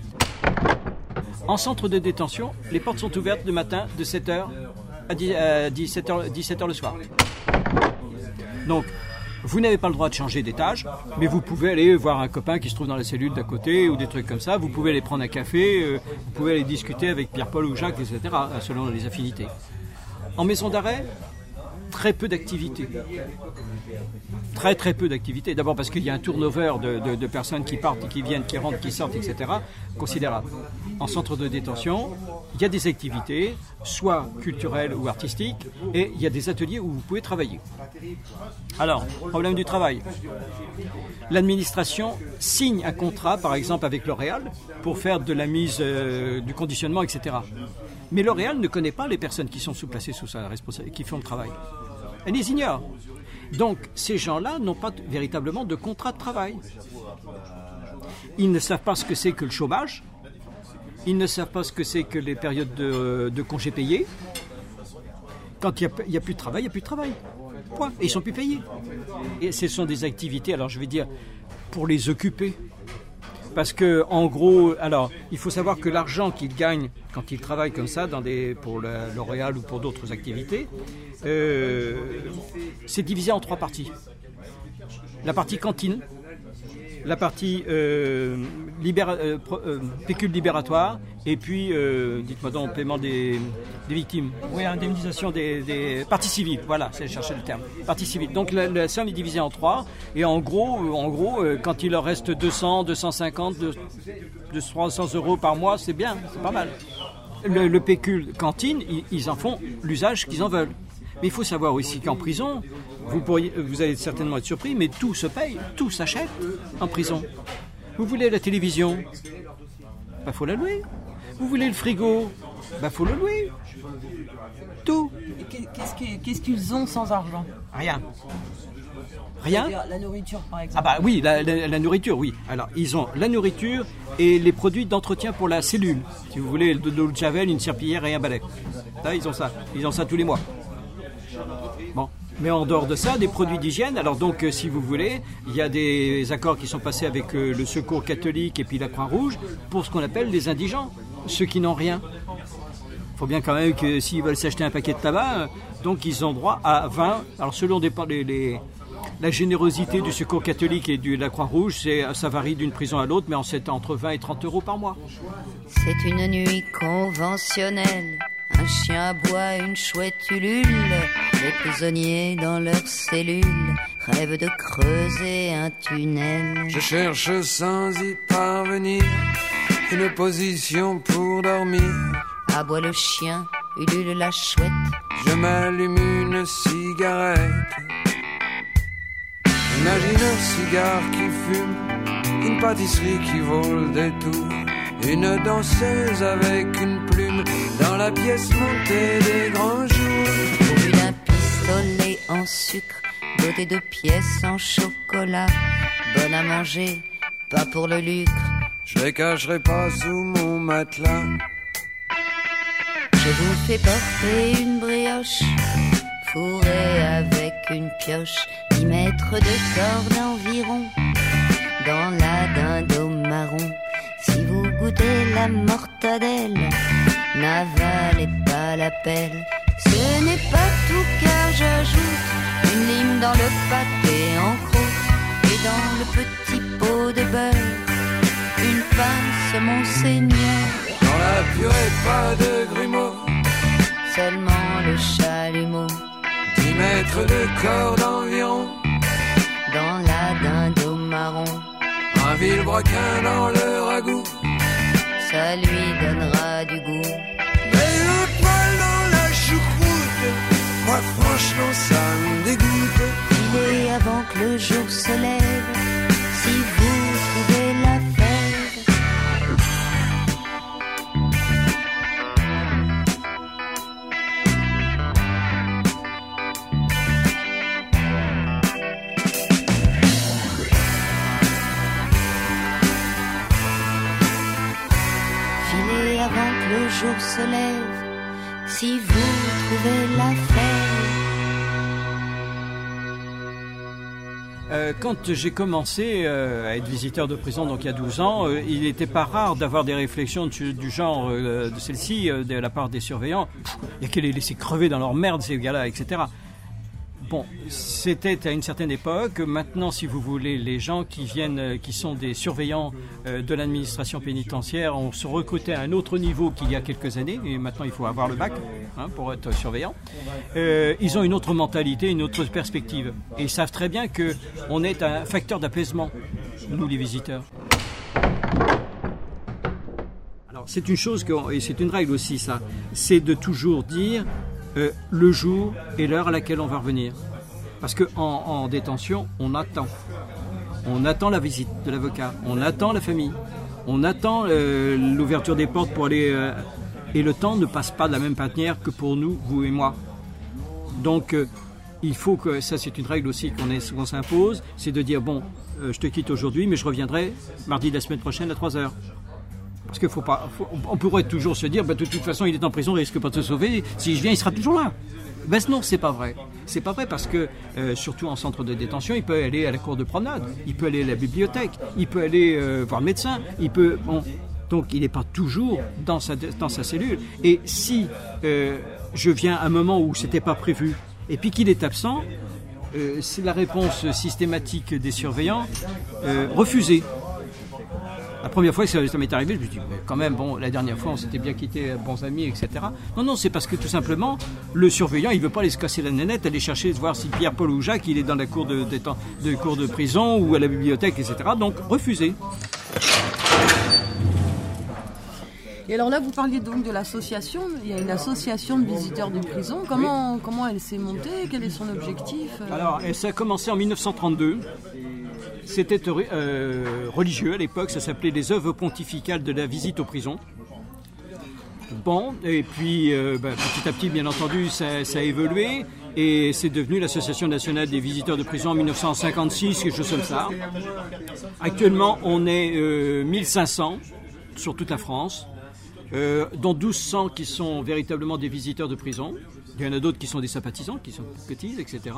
En centre de détention, les portes sont ouvertes le matin de 7h à 17h, 17h le soir. Donc, vous n'avez pas le droit de changer d'étage, mais vous pouvez aller voir un copain qui se trouve dans la cellule d'à côté ou des trucs comme ça. Vous pouvez aller prendre un café, euh, vous pouvez aller discuter avec Pierre-Paul ou Jacques, etc., selon les affinités. En maison d'arrêt, très peu d'activités. Très très peu d'activités. D'abord parce qu'il y a un turnover de, personnes qui partent qui viennent, qui rentrent, qui sortent, etc. considérable. En centre de détention, il y a des activités, soit culturelles ou artistiques, et il y a des ateliers où vous pouvez travailler. Alors, problème du travail. L'administration signe un contrat, par exemple avec L'Oréal, pour faire de la mise euh, du conditionnement, etc. Mais L'Oréal ne connaît pas les personnes qui sont sous-placées sous sa responsabilité, qui font le travail. Elle les ignore. Donc, ces gens-là n'ont pas véritablement de contrat de travail. Ils ne savent pas ce que c'est que le chômage. Ils ne savent pas ce que c'est que les périodes de, congés payés. Quand il n'y a, a, plus de travail, il n'y a plus de travail. Point. Et ils sont plus payés. Et ce sont des activités, alors je vais dire, pour les occuper. Parce que, en gros, alors, il faut savoir que l'argent qu'ils gagnent quand ils travaillent comme ça, dans des, pour L'Oréal ou pour d'autres activités, euh, c'est divisé en trois parties. La partie cantine, la partie euh, libéra, euh, euh, pécule libératoire et puis, dites-moi donc, paiement des, victimes. Oui, indemnisation des, des parties civiles. Voilà, c'est chercher le terme. Parties civiles. Donc la, somme est divisée en trois et en gros, en gros, quand il leur reste 200, 250, 200, 300 euros par mois, c'est bien, c'est pas mal. Le, le pécule cantine, ils en font l'usage qu'ils en veulent. Mais il faut savoir aussi qu'en prison, vous, pourriez, vous allez certainement être surpris, mais tout se paye, tout s'achète en prison. Vous voulez la télévision? Bah faut la louer. Vous voulez le frigo? Bah faut le louer. Tout. Qu'est-ce qu'ils ont sans argent? Rien. Rien? La nourriture, par exemple. Ah bah oui, la, la, la, nourriture, oui. Alors, ils ont la nourriture et les produits d'entretien pour la cellule. Si vous voulez, de l'eau de javel, une serpillière et un balai. Là, ils ont ça. Ils ont ça tous les mois. Bon. Mais en dehors de ça, des produits d'hygiène. Alors donc, euh, si vous voulez, il y a des accords qui sont passés avec euh, le Secours catholique et puis la Croix-Rouge pour ce qu'on appelle les indigents, ceux qui n'ont rien. Il faut bien quand même que s'ils veulent s'acheter un paquet de tabac, euh, donc ils ont droit à 20. Alors selon des, les, la générosité du Secours catholique et de la Croix-Rouge, ça varie d'une prison à l'autre, mais c'est entre 20 et 30 euros par mois. C'est une nuit conventionnelle. Un chien aboie, une chouette ulule. Les prisonniers dans leurs cellules rêvent de creuser un tunnel. Je cherche sans y parvenir une position pour dormir. Aboie le chien, ulule la chouette. Je m'allume une cigarette. Imagine un cigare qui fume, une pâtisserie qui vole des tours. Une danseuse avec une plume dans la pièce montée des grands jours. Pistolet en sucre, doté de pièces en chocolat. Bonne à manger, pas pour le lucre. Je les cacherai pas sous mon matelas. Je vous fais porter une brioche, fourrée avec une pioche, 10 mètres de corde environ, dans la dinde marron. Si vous goûtez la mortadelle, n'avalez pas la pelle. Ce n'est pas tout j'ajoute une lime dans le pâté en croûte et dans le petit pot de beurre, une pince monseigneur. Dans la purée, pas de grumeaux, seulement le chalumeau. 10 mètres de corde environ, dans la dinde au marron un vilebrequin dans le ragoût. Ça lui donnera du goût. Mais moi franchement ça me dégoûte. Avant que le jour se lève, si vous trouvez la fève. avant que le jour se lève, si vous trouvez la fève. Euh, quand j'ai commencé euh, à être visiteur de prison, donc il y a 12 ans, euh, il n'était pas rare d'avoir des réflexions du, genre de celle-ci de la part des surveillants. Il y a les laisser crever dans leur merde, ces gars-là, etc. Bon, c'était à une certaine époque. Maintenant, si vous voulez, les gens qui viennent, qui sont des surveillants de l'administration pénitentiaire, ont se recruté à un autre niveau qu'il y a quelques années. Et maintenant, il faut avoir le bac hein, pour être surveillant. Euh, ils ont une autre mentalité, une autre perspective. Et ils savent très bien que on est un facteur d'apaisement, nous les visiteurs. Alors, c'est une chose que, et c'est une règle aussi, ça, c'est de toujours dire euh, le jour et l'heure à laquelle on va revenir. Parce qu'en en détention, on attend. On attend la visite de l'avocat, on attend la famille, on attend euh, l'ouverture des portes pour aller... Euh, et le temps ne passe pas de la même manière que pour nous, vous et moi. Donc, il faut que, ça c'est une règle aussi qu'on qu s'impose, c'est de dire, bon, je te quitte aujourd'hui, mais je reviendrai mardi de la semaine prochaine à 3 heures. Parce qu'il faut on pourrait toujours se dire, bah, de toute façon, il est en prison, il risque pas de se sauver. Si je viens, il sera toujours là. Ben non, c'est pas vrai. C'est pas vrai parce que, euh, surtout en centre de détention, il peut aller à la cour de promenade, il peut aller à la bibliothèque, il peut aller euh, voir le médecin, il peut. Donc il n'est pas toujours dans sa, cellule. Et si euh, je viens à un moment où c'était pas prévu et puis qu'il est absent, c'est la réponse systématique des surveillants refusée. La première fois que ça, m'est arrivé, je me suis dit, mais quand même, bon, la dernière fois, on s'était bien quitté, euh, bons amis, etc. Non, non, c'est parce que tout simplement, le surveillant, il veut pas aller se casser la nénette, aller chercher, voir si Pierre, Paul ou Jacques, il est dans la cour de, déten- de, cour de prison ou à la bibliothèque, etc. Donc, refusé. Et alors là, vous parliez donc de l'association. Il y a une association de visiteurs de prison. Comment, comment elle s'est montée? Quel est son objectif? Alors, ça a commencé en 1932. C'était euh, religieux à l'époque, ça s'appelait les œuvres pontificales de la visite aux prisons. Bon, et puis euh, bah, petit à petit, bien entendu, ça, a évolué et c'est devenu l'Association nationale des visiteurs de prison en 1956, quelque chose comme ça. Actuellement, on est euh, 1500 sur toute la France, euh, dont 1200 qui sont véritablement des visiteurs de prison. Il y en a d'autres qui sont des sympathisants, qui sont petits, etc.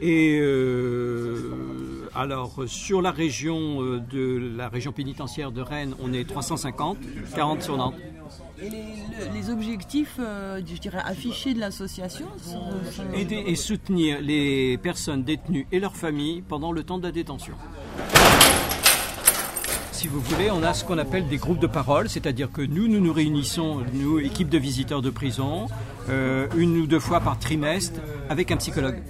Et euh, alors sur la région euh, de la région pénitentiaire de Rennes, on est 350, 40 sur Nantes. Et les, le- les objectifs, euh, je dirais, affichés de l'association sont- sont- Aider et soutenir les personnes détenues et leurs familles pendant le temps de la détention. Si vous voulez, on a ce qu'on appelle des groupes de parole, c'est-à-dire que nous, nous nous réunissons, nous, équipe de visiteurs de prison, euh, une ou deux fois par trimestre avec un psychologue.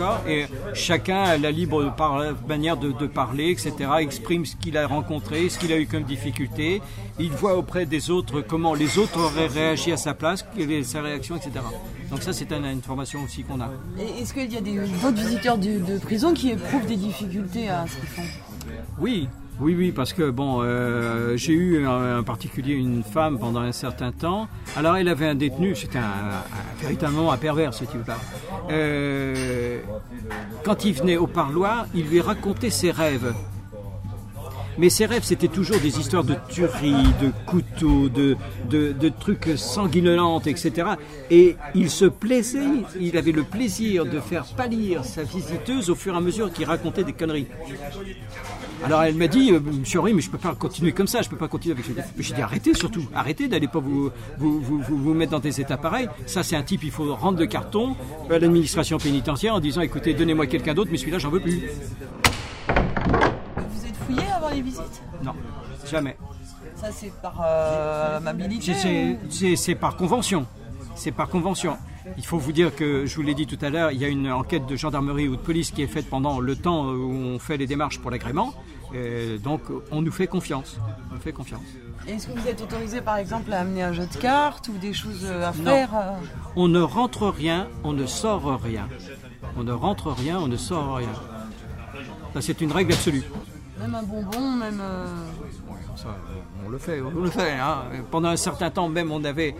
D'accord Et chacun a la libre par- manière de, de parler, etc., exprime ce qu'il a rencontré, ce qu'il a eu comme difficulté. Il voit auprès des autres comment les autres auraient réagi à sa place, quelle est sa réaction, etc. Donc ça, c'est une information aussi qu'on a. Est-ce qu'il y a des- d'autres visiteurs de, de prison qui éprouvent des difficultés à ce qu'ils font? Oui, oui, oui, parce que bon, euh, j'ai eu en particulier une femme pendant un certain temps. Alors elle avait un détenu, c'était un, véritablement un pervers ce type-là. Euh, quand il venait au parloir, il lui racontait ses rêves. Mais ses rêves, c'était toujours des histoires de tueries, de couteaux, de, trucs sanguinolents, etc. Et il se plaisait, il avait le plaisir de faire pâlir sa visiteuse au fur et à mesure qu'il racontait des conneries. Alors elle m'a dit, euh, Monsieur Henry, mais je peux pas continuer comme ça, je peux pas continuer avec J'ai dit arrêtez surtout, arrêtez d'aller pas vous vous, vous, vous, vous mettre dans des états pareils. Ça c'est un type, il faut rendre le carton à l'administration pénitentiaire en disant écoutez, donnez-moi quelqu'un d'autre, mais celui-là j'en veux plus. Vous êtes fouillé avant les visites? Non, jamais. Ça, c'est par euh, amabilité ou- c'est par convention. C'est par convention. Il faut vous dire que, je vous l'ai dit tout à l'heure, il y a une enquête de gendarmerie ou de police qui est faite pendant le temps où on fait les démarches pour l'agrément. Euh, donc, on nous fait confiance. On nous fait confiance. Est-ce que vous êtes autorisé, par exemple, à amener un jeu de cartes ou des choses euh, à Non. faire euh On ne rentre rien, on ne sort rien. On ne rentre rien, on ne sort rien. Ça, c'est une règle absolue. Même un bonbon, même. euh, Ça, on le fait, on le fait. hein. Pendant un certain temps, même, on avait,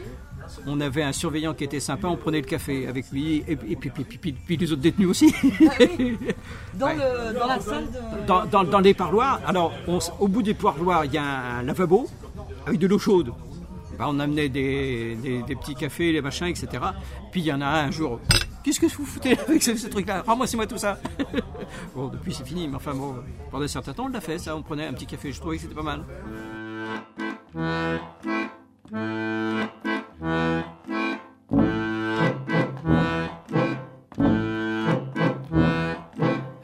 on avait un surveillant qui était sympa, on prenait le café avec lui, et, et puis, puis- puis- puis- puis les autres détenus aussi. Dans, Ouais. le, dans la salle de. dans, dans- dans les parloirs, alors on au bout des parloirs, il y a un, lavabo avec de l'eau chaude. Ben, on amenait des, des- des petits cafés, les machins, etc. Puis il y en a un, un jour. Qu'est-ce que vous foutez avec ce, ce truc-là? Rends-moi, c'est moi tout ça. bon, depuis c'est fini, mais enfin bon, pendant un certain temps, on l'a fait, ça. On prenait un petit café, je trouvais que c'était pas mal.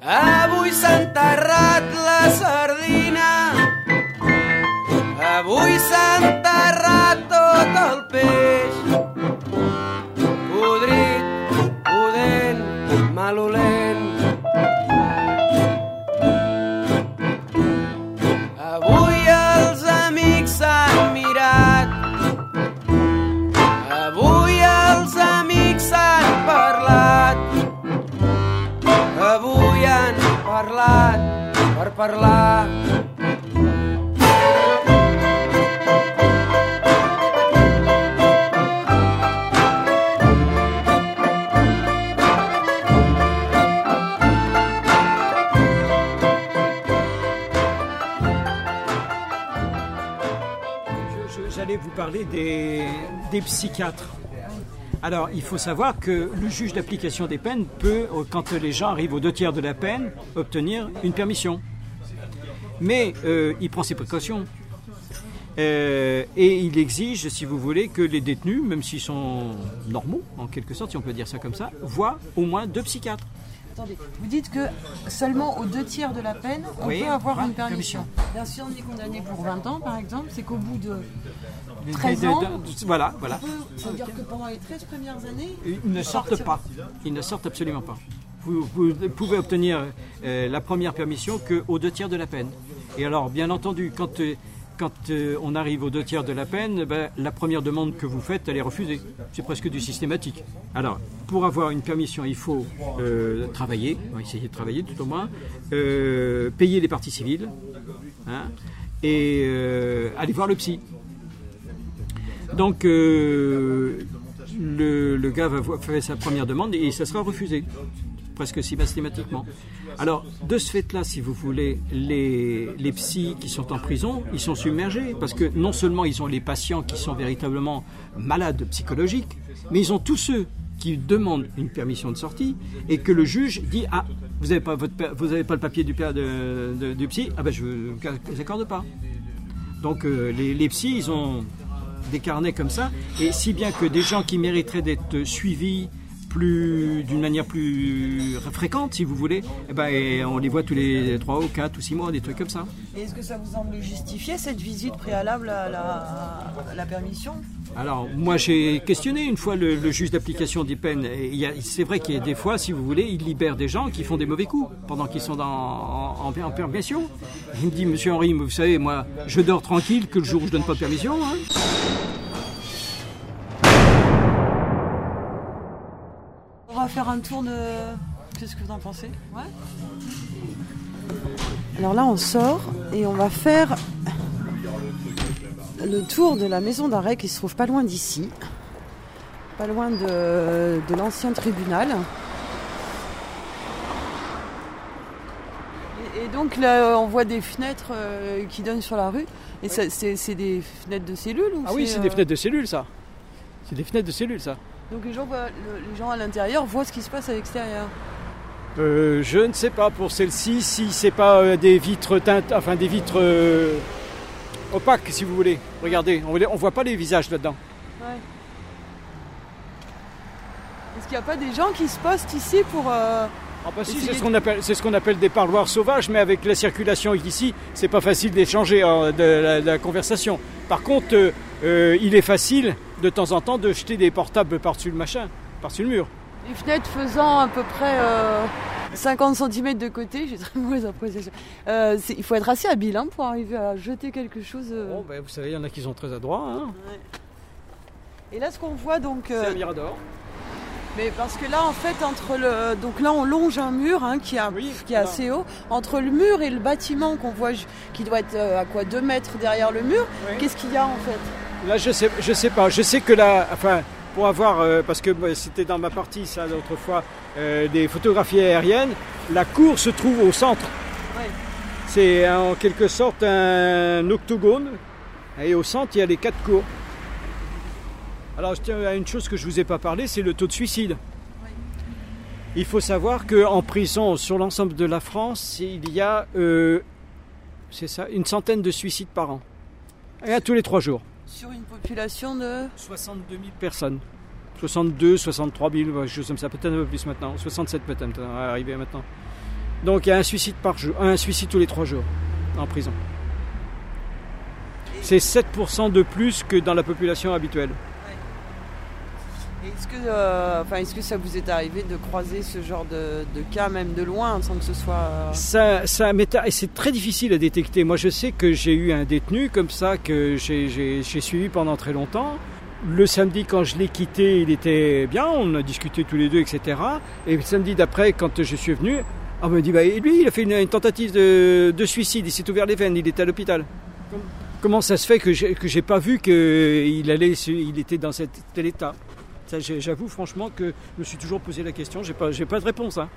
Avui s'ha enterrat la sardina. Avui s'ha enterrat tot el peix. Podrit, pudent, malolent. Parlar. j'allais vous parler des, des psychiatres. Alors, il faut savoir que le juge d'application des peines peut, euh, quand les gens arrivent aux deux tiers de la peine, obtenir une permission. Mais euh, il prend ses précautions. Euh, et il exige, si vous voulez, que les détenus, même s'ils sont normaux, en quelque sorte, si on peut dire ça comme ça, voient au moins deux psychiatres. Attendez, vous dites que seulement aux deux tiers de la peine, on Oui, peut avoir une permission. Bien sûr, on est condamné pour 20 ans, par exemple, c'est qu'au bout de 13 De- de- ans, voilà, voilà. ça veut dire que pendant les 13 premières années, Ils ne sortent pas. Ils ne sortent absolument pas. Vous, vous pouvez obtenir euh, la première permission qu'aux deux tiers de la peine. Et alors, bien entendu, quand, euh, quand euh, on arrive aux deux tiers de la peine, ben, la première demande que vous faites, elle est refusée. C'est presque du systématique. Alors, pour avoir une permission, il faut travailler, essayer de travailler tout au moins, payer les parties civiles, hein, et aller voir le psy. Donc, le, le gars va faire sa première demande et ça sera refusé, presque systématiquement. Alors, de ce fait-là, si vous voulez, les, les psys qui sont en prison, ils sont submergés parce que non seulement ils ont les patients qui sont véritablement malades psychologiques, mais ils ont tous ceux qui demandent une permission de sortie et que le juge dit ah vous n'avez pas le papier du père de, du psy? Ah ben je ne accorde pas donc euh, les, les psys, ils ont des carnets comme ça, et si bien que des gens qui mériteraient d'être suivis plus d'une manière plus fréquente, si vous voulez, eh ben, et on les voit tous les 3 ou 4 ou 6 mois, des trucs comme ça. Et est-ce que ça vous semble justifier cette visite préalable à la, à la permission? Alors, moi, j'ai questionné une fois le, le juge d'application des peines. Et il y a- C'est vrai qu'il y a des fois, si vous voulez, il libère des gens qui font des mauvais coups pendant qu'ils sont dans- en, en- en permission. Il me dit, Monsieur Henri, vous savez, moi, je dors tranquille que le jour où je donne pas de permission. hein. Va faire un tour de. Qu'est-ce que vous en pensez Ouais Alors là, on sort et on va faire le tour de la maison d'arrêt qui se trouve pas loin d'ici, pas loin de, de l'ancien tribunal. Et, et donc là, on voit des fenêtres euh, qui donnent sur la rue. Et c'est c'est des fenêtres de cellules ou Ah oui, c'est euh, des fenêtres de cellules, ça. C'est des fenêtres de cellules, ça. Donc les gens, voient- le- les gens à l'intérieur voient ce qui se passe à l'extérieur. Euh, je ne sais pas pour celle-ci si c'est pas euh, des vitres teintes, enfin des vitres euh, opaques, si vous voulez. Regardez, on ne voit pas les visages là-dedans. Ouais. Est-ce qu'il n'y a pas des gens qui se postent ici pour. Ah bah si, c'est ce qu'on appelle, c'est ce qu'on appelle des parloirs sauvages, mais avec la circulation ici, c'est pas facile d'échanger euh, de, la, de la conversation. Par contre, euh, euh, il est facile de temps en temps de jeter des portables par-dessus le machin, par-dessus le mur. Les fenêtres faisant à peu près euh, 50 cm de côté, j'ai très mauvaise appréciation. Euh, il faut être assez habile hein, pour arriver à jeter quelque chose. euh. Bon, ben, vous savez, il y en a qui sont très adroits. Hein. Et là, ce qu'on voit donc. C'est un mirador. Mais parce que là, en fait, entre le. Donc là, on longe un mur hein, qui, a, qui est voilà. assez haut. Entre le mur et le bâtiment qu'on voit, qui doit être euh, à quoi 2 mètres derrière le mur, qu'est-ce qu'il y a en fait? Là, je sais, je sais pas. Je sais que là, enfin, pour avoir, euh, parce que bah, c'était dans ma partie, ça, l'autre fois, euh, des photographies aériennes, la cour se trouve au centre. C'est en quelque sorte un octogone, et au centre, il y a les quatre cours. Alors, je tiens à une chose que je vous ai pas parlé, c'est le taux de suicide. Il faut savoir qu'en prison, sur l'ensemble de la France, il y a, euh, c'est ça, une centaine de suicides par an. Et à tous les trois jours. Sur une population de. 62 000 personnes. 62, 63 000, ouais, chose comme ça, peut-être un peu plus maintenant. 67 peut-être, on va arriver maintenant. Donc il y a un suicide par jour, un suicide tous les trois jours en prison. C'est 7% de plus que dans la population habituelle. Est-ce que, euh, enfin, est-ce que ça vous est arrivé de croiser ce genre de, cas, même de loin, sans que ce soit. euh, Ça, ça m'est- et c'est très difficile à détecter. Moi, je sais que j'ai eu un détenu comme ça que j'ai- suivi pendant très longtemps. Le samedi, quand je l'ai quitté, il était bien, on a discuté tous les deux, etc. Et le samedi d'après, quand je suis venu, on me dit, bah, lui, il a fait une, tentative de, de suicide, il s'est ouvert les veines, il était à l'hôpital. Comment ça se fait que j'ai que j'ai pas vu qu'il allait, il était dans cet, état? J'avoue franchement que je me suis toujours posé la question, j'ai pas, pas de réponse. hein.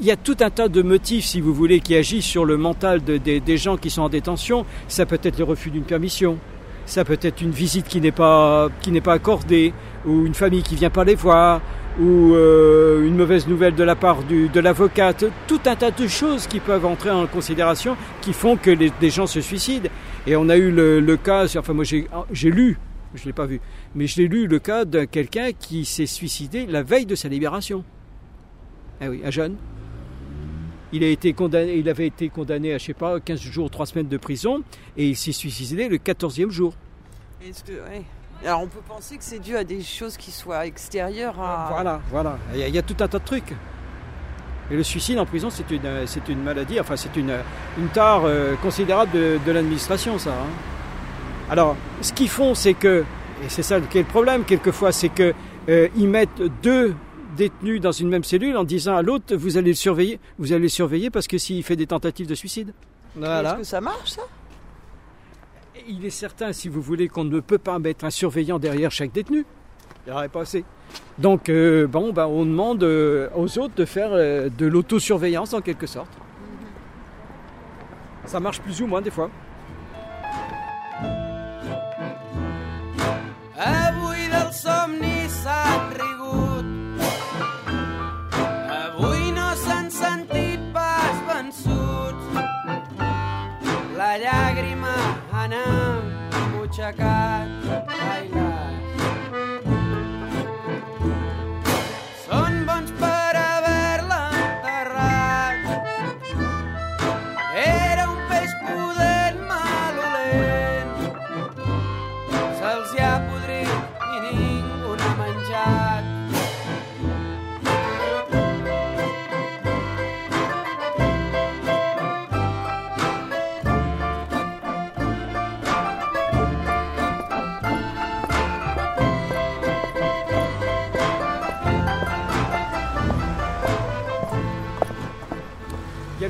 Il y a tout un tas de motifs, si vous voulez, qui agissent sur le mental de- des- gens qui sont en détention. Ça peut être le refus d'une permission. ça peut être une visite qui n'est pas, pas accordée, ou une famille qui vient pas les voir, ou euh, une mauvaise nouvelle de la part du, de l'avocate, tout un tas de choses qui peuvent entrer en considération qui font que les, gens se suicident. Et on a eu le, cas, enfin moi j'ai lu, je l'ai pas vu, mais j'ai lu le cas d'un quelqu'un qui s'est suicidé la veille de sa libération. Ah oui, un jeune. Il, a été condamné, il avait été condamné à, je sais pas, 15 jours, 3 semaines de prison, et il s'est suicidé le 14e jour. Est-ce que, ouais. Alors on peut penser que c'est dû à des choses qui soient extérieures à... Voilà, voilà. Il y, a, il y a tout un tas de trucs. Et le suicide en prison, c'est une, c'est une maladie, enfin c'est une, une tare euh, considérable de, de l'administration, ça. hein. Alors, ce qu'ils font, c'est que, et c'est ça qui est le problème quelquefois, c'est que euh, ils mettent deux détenus dans une même cellule en disant à l'autre, vous allez le surveiller, vous allez le surveiller parce que s'il fait des tentatives de suicide. Est-ce que ça marche ça? Il est certain, si vous voulez, qu'on ne peut pas mettre un surveillant derrière chaque détenu. Il n'y aurait pas assez. Donc, euh, bon, ben, on demande euh, aux autres de faire euh, de l'autosurveillance en quelque sorte. Ça marche plus ou moins des fois. Embutxacat. Ai,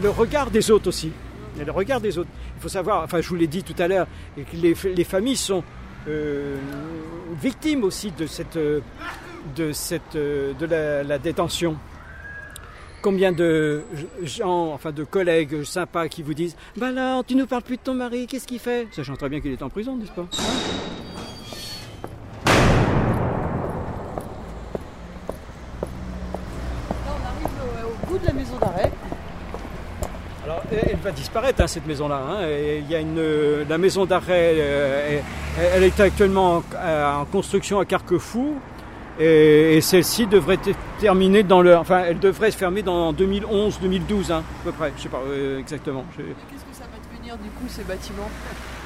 le regard des autres aussi. Il le regard des autres. Il faut savoir, enfin je vous l'ai dit tout à l'heure, les, les familles sont euh, victimes aussi de cette, euh, de cette, euh, de la, détention. Combien de gens, enfin de collègues sympas qui vous disent Bah alors, tu nous parles plus de ton mari, qu'est-ce qu'il fait? Sachant très bien qu'il est en prison, n'est-ce pas Là on arrive au, au bout de la maison d'arrêt. Alors, elle elle va disparaître, hein, cette maison-là. hein. Il y a une, euh, la maison d'arrêt, euh, elle, est actuellement en, euh, en construction à Carquefou. Et, et celle-ci devrait être terminée dans le. Enfin, elle devrait se fermer dans 2011-2012, hein, à peu près. Je sais pas euh, exactement. Je- Qu'est-ce que ça va devenir du coup ces bâtiments?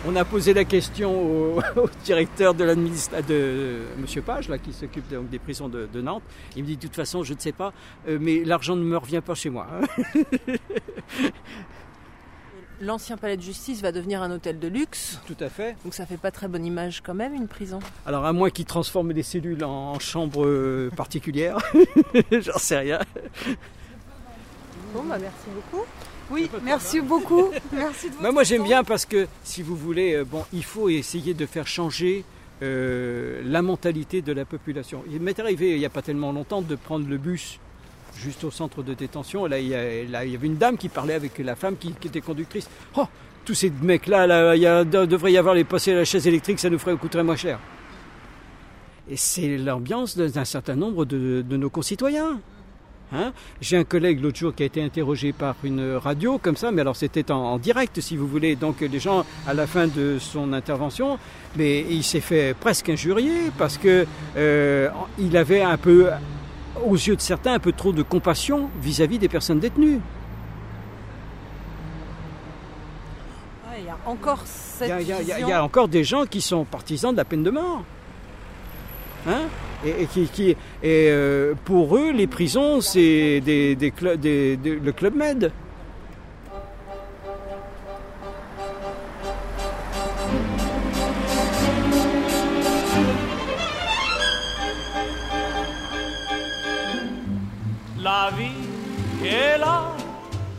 On a posé la question au, au directeur de l'administration, de Monsieur Page, là, qui s'occupe donc des prisons de, de Nantes. Il me dit de toute façon, je ne sais pas, euh, mais l'argent ne me revient pas chez moi. hein. L'ancien palais de justice va devenir un hôtel de luxe. Tout à fait. Donc ça fait pas très bonne image quand même, une prison. Alors à moins qu'ils transforment les cellules en, chambres euh, particulières, j'en sais rien. Bon, bah merci beaucoup. Oui, merci beaucoup. Merci de votre Mais moi j'aime bien parce que si vous voulez, euh, bon, il faut essayer de faire changer euh, la mentalité de la population. Il m'est arrivé il n'y a pas tellement longtemps de prendre le bus juste au centre de détention. Là, il y, là, il avait une dame qui parlait avec la femme qui, était conductrice. Oh, tous ces mecs-là, là, il a- de- devrait y avoir les passer à la chaise électrique, ça nous ferait coûterait moins cher. Et c'est l'ambiance d'un certain nombre de, nos concitoyens. Hein J'ai un collègue l'autre jour qui a été interrogé par une radio comme ça, mais alors c'était en, en direct si vous voulez. Donc les gens, à la fin de son intervention, mais il s'est fait presque injurier parce que euh, il avait un peu, aux yeux de certains, un peu trop de compassion vis-à-vis des personnes détenues. Ouais, Il y a encore cette il y a- y y encore des gens qui sont partisans de la peine de mort. Hein? Et, et qui, qui- et euh, pour eux, les prisons, c'est des, des- des- le Club Med. La vie qui est là,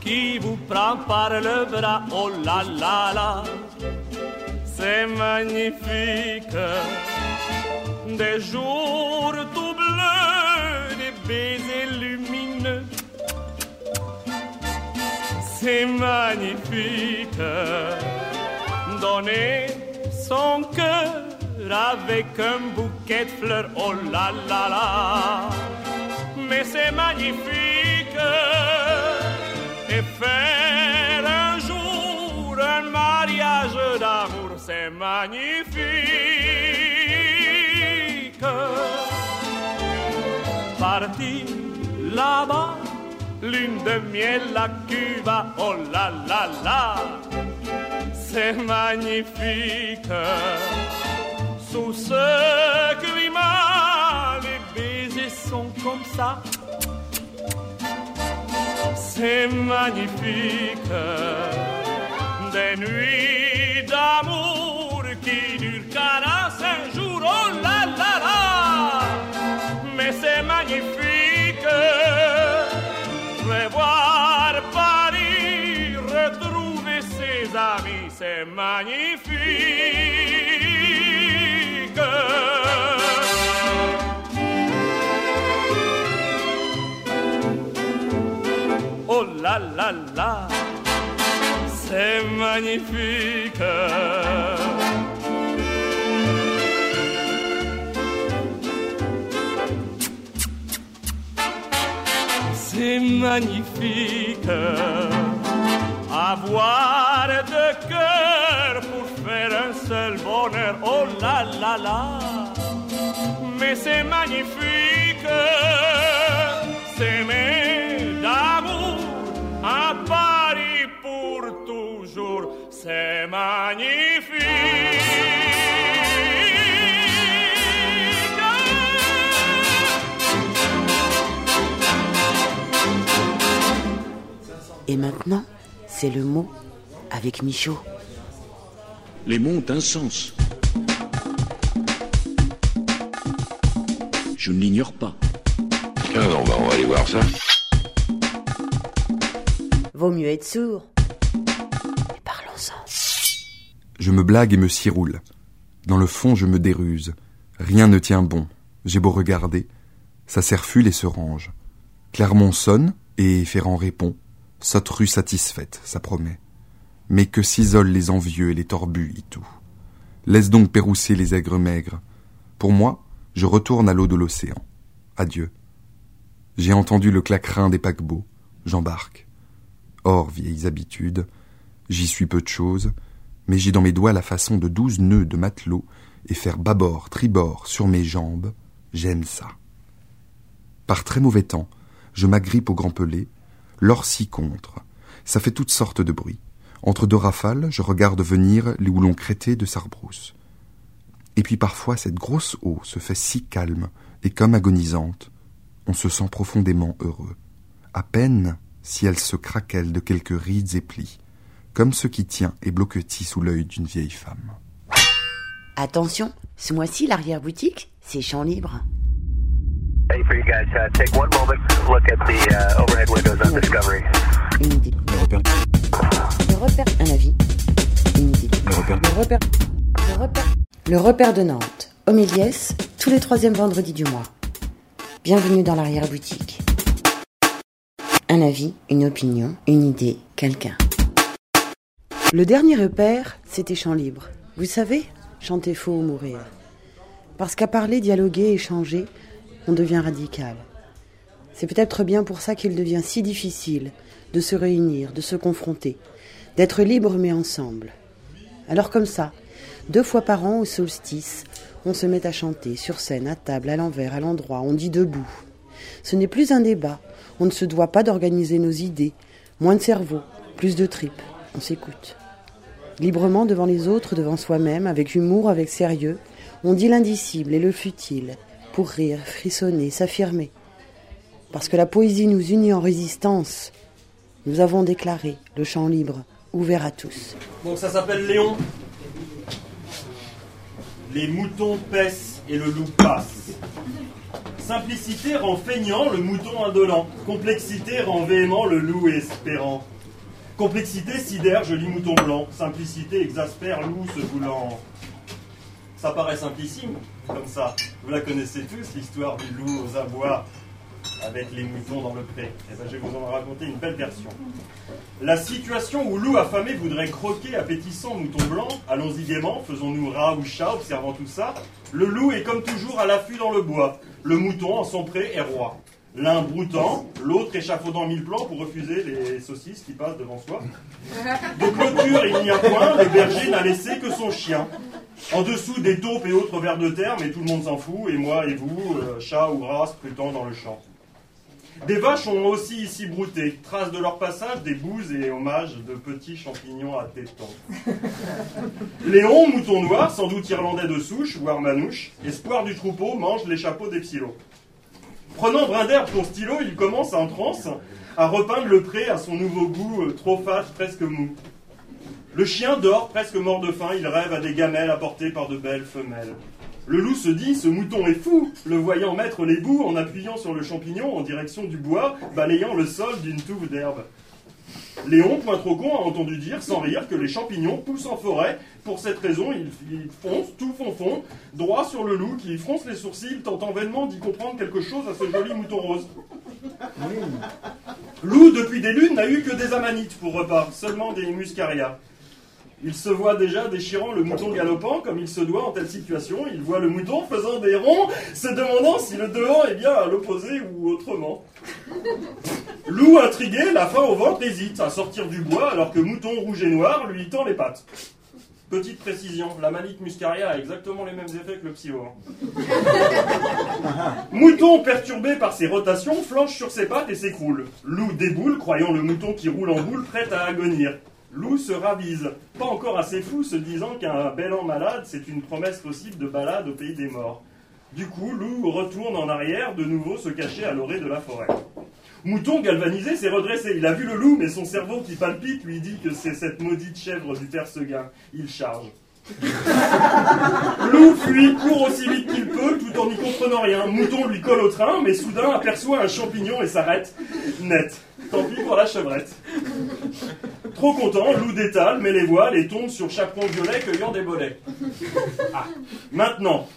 qui vous prend par le bras, oh là là là, c'est magnifique. Des jours tout bleus, des baisers lumineux, c'est magnifique. Donner son cœur avec un bouquet de fleurs, oh là là là. Mais c'est magnifique et faire un jour un mariage d'amour, c'est magnifique. Parti là-bas, lune de miel à Cuba, oh là là là, c'est magnifique. Sous ce ça. C'est magnifique. Des nuits d'amour qui durent 45 jours, oh là là. Mais c'est magnifique. Je vais voir Paris, retrouver ses amis, c'est magnifique. C'est magnifique. C'est magnifique. Avoir de cœur pour faire un seul bonheur. Oh là là là, mais c'est magnifique, s'aimer Et maintenant, c'est le mot avec Michaud. Les mots ont un sens. Je ne l'ignore pas. Ah non, bah on va aller voir ça. Vaut mieux être sourd. Je me blague et me ciroule. Dans le fond, je me déruse. Rien ne tient bon. J'ai beau regarder. Ça s'erfule et se range. Clermont sonne et Ferrand répond. Saute rue satisfaite, ça promet. Mais que s'isolent les envieux et les torbus, tout. Laisse donc pérousser les aigres maigres. Pour moi, je retourne à l'eau de l'océan. Adieu. J'ai entendu le claquerin des paquebots. J'embarque. Or, vieilles habitudes, j'y suis peu de choses, mais j'ai dans mes doigts la façon de douze nœuds de matelot et faire bâbord, tribord sur mes jambes, j'aime ça. Par très mauvais temps, je m'agrippe au grand pelé, l'orcie contre. Ça fait toutes sortes de bruits. Entre deux rafales, je regarde venir les houlons crêtés de Sarbrousse. Et puis parfois, cette grosse eau se fait si calme et comme agonisante, on se sent profondément heureux. À peine si elle se craquelle de quelques rides et plis, comme ce qui tient et bloquetis sous l'œil d'une vieille femme. Attention, ce mois-ci, l'arrière-boutique, c'est champ libre. Uh, uh. Une idée. Le repère. Le repère. Un avis. Une idée. Le repère. Le repère. Le repère. Le repère de Nantes. Homéliès, tous les troisièmes vendredis du mois. Bienvenue dans l'arrière-boutique. Un avis, une opinion, une idée, quelqu'un. Le dernier repère, c'était Chant Libre. Vous savez, chanter faux ou mourir. Parce qu'à parler, dialoguer, échanger, on devient radical. C'est peut-être bien pour ça qu'il devient si difficile de se réunir, de se confronter, d'être libre mais ensemble. Alors comme ça, deux fois par an au solstice, on se met à chanter, sur scène, à table, à l'envers, à l'endroit, on dit debout. Ce n'est plus un débat, on ne se doit pas d'organiser nos idées, moins de cerveau, plus de tripes, on s'écoute. Librement devant les autres, devant soi-même, avec humour, avec sérieux, on dit l'indicible et le futile, pour rire, frissonner, s'affirmer. Parce que la poésie nous unit en résistance, nous avons déclaré le champ libre, ouvert à tous. Donc ça s'appelle Léon. Les moutons paissent et le loup passe. Simplicité rend feignant le mouton indolent. Complexité rend véhément le loup espérant. Complexité sidère joli mouton blanc. Simplicité exaspère loup se voulant. Ça paraît simplissime, comme ça. Vous la connaissez tous, l'histoire du loup aux abois. avec les moutons dans le pré. Et ben, je vais vous en raconter une belle version. La situation où loup affamé voudrait croquer appétissant mouton blanc, allons-y gaiement, faisons-nous rat ou chat, observant tout ça. Le loup est comme toujours à l'affût dans le bois. Le mouton en son pré est roi. L'un broutant, l'autre échafaudant mille plans pour refuser les saucisses qui passent devant soi. De clôture, il n'y a point, le berger n'a laissé que son chien. En dessous des taupes et autres vers de terre, mais tout le monde s'en fout, et moi et vous, euh, chat ou rat, scrutant dans le champ. Des vaches ont aussi ici brouté, traces de leur passage, des bouses et hommages de petits champignons à tétons. Léon, mouton noir, sans doute irlandais de souche, voire manouche, espoir du troupeau, mange les chapeaux des psylos. Prenant brin d'herbe pour stylo, il commence en transe à repeindre le pré à son nouveau goût, euh, trop fat, presque mou. Le chien dort, presque mort de faim, il rêve à des gamelles apportées par de belles femelles. Le loup se dit, ce mouton est fou, le voyant mettre les bouts en appuyant sur le champignon en direction du bois, balayant le sol d'une touffe d'herbe. Léon, point trop con, a entendu dire, sans rire, que les champignons poussent en forêt. Pour cette raison, il, il fonce, tout fond fond, droit sur le loup, qui fronce les sourcils, tentant vainement d'y comprendre quelque chose à ce joli mouton rose. Loup, depuis des lunes, n'a eu que des amanites pour repas, seulement des muscarias. Il se voit déjà déchirant le mouton galopant comme il se doit en telle situation. Il voit le mouton faisant des ronds, se demandant si le devant est bien à l'opposé ou autrement. Loup intrigué, la faim au ventre, hésite à sortir du bois alors que mouton rouge et noir lui tend les pattes. Petite précision, la manite muscaria a exactement les mêmes effets que le psyo. Mouton perturbé par ses rotations flanche sur ses pattes et s'écroule. Loup déboule, croyant le mouton qui roule en boule prêt à agonir. Loup se ravise, pas encore assez fou, se disant qu'un bel an malade, c'est une promesse possible de balade au pays des morts. Du coup, Loup retourne en arrière, de nouveau se cacher à l'orée de la forêt. Mouton, galvanisé, s'est redressé. Il a vu le loup, mais son cerveau qui palpite lui dit que c'est cette maudite chèvre du père Seguin. Il charge. Loup fuit, court aussi vite qu'il peut, tout en n'y comprenant rien. Mouton lui colle au train, mais soudain aperçoit un champignon et s'arrête. Net. Tant pis pour la chevrette. Trop content, Loup détale, met les voiles et tombe sur chaperon violet cueillant des bolets. Ah. Maintenant,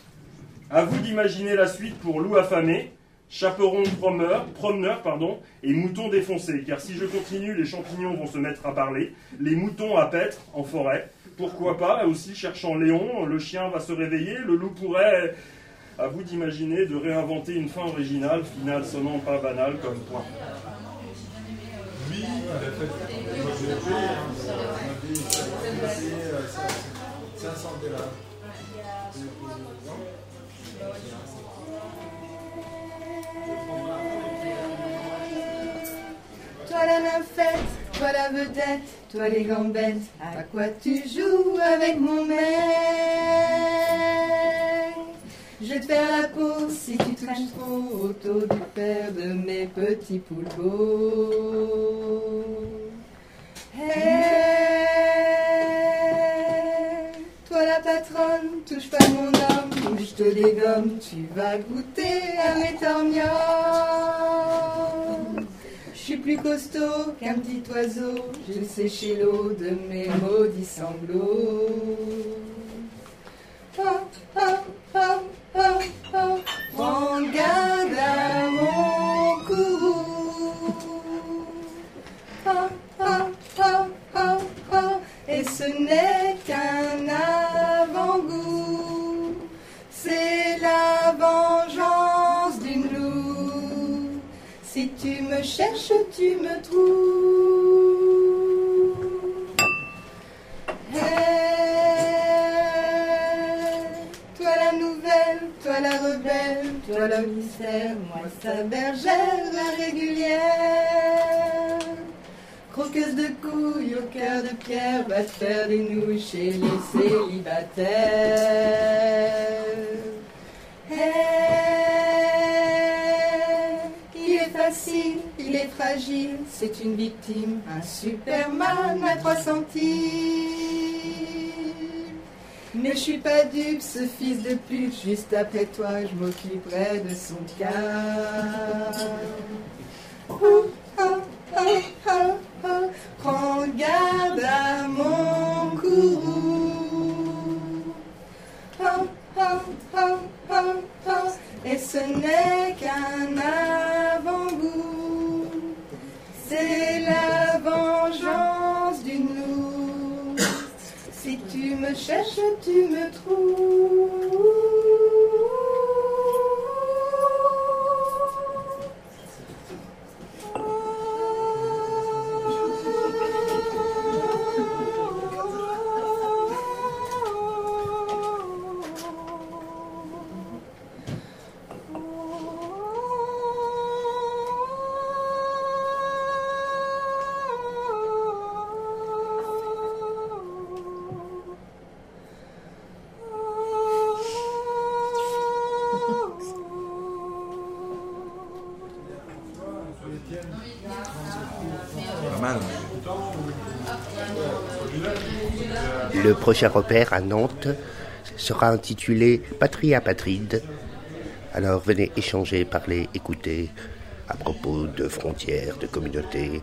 à vous d'imaginer la suite pour Loup affamé, chaperon promeneur, pardon, et mouton défoncé. Car si je continue, les champignons vont se mettre à parler, les moutons à paître en forêt. Pourquoi pas, aussi cherchant Léon, le chien va se réveiller, le loup pourrait, à vous d'imaginer, de réinventer une fin originale, finale sonnant pas banale comme point. Oui, moi je l'ai payé. On m'a dit, ça m'a payé 500 dollars. Toi la nymphette, toi la vedette, toi les gambettes, à quoi tu joues avec mon mec Je vais te faire la peau si tu traînes trop autour du père de mes petits poulpeaux. Toi la patronne, touche pas mon homme, ou je te dégomme, tu vas goûter à mes torgnons. Je suis plus costaud qu'un petit oiseau, je vais sécher l'eau de mes maudits sanglots. Cherches, tu me trouves. Hey, rebelle, toi la mystère, moi sa bergère, régulière. Croqueuse de couilles au cœur de pierre, va te faire des nouilles chez les célibataires. Hey, il est facile, il est fragile, c'est une victime, un superman à trois centimes. Je suis pas dupe, ce fils de pute, juste après toi, je m'occuperai de son cas. Oh, oh, oh, prends garde à mon courroux. Et ce n'est qu'un me cherches, tu me trouves. Prochain repère à Nantes sera intitulé Patrie apatride. Alors venez échanger, parler, écouter à propos de frontières, de communautés,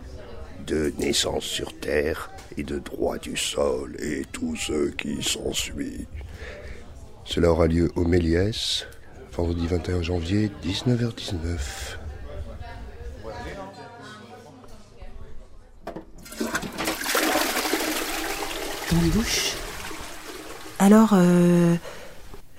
de naissance sur terre et de droit du sol et tout ce qui s'ensuit. Cela aura lieu au Méliès, vendredi 21 janvier, 19h19. Une douche Alors, euh,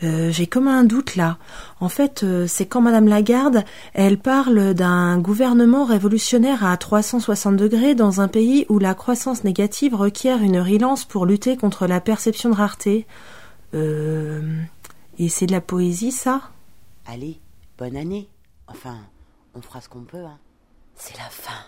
euh, j'ai comme un doute là. En fait, euh, c'est quand Madame Lagarde, elle parle d'un gouvernement révolutionnaire à 360 degrés dans un pays où la croissance négative requiert une relance pour lutter contre la perception de rareté. Et c'est de la poésie, ça? Allez, bonne année. Enfin, on fera ce qu'on peut, hein. C'est la fin.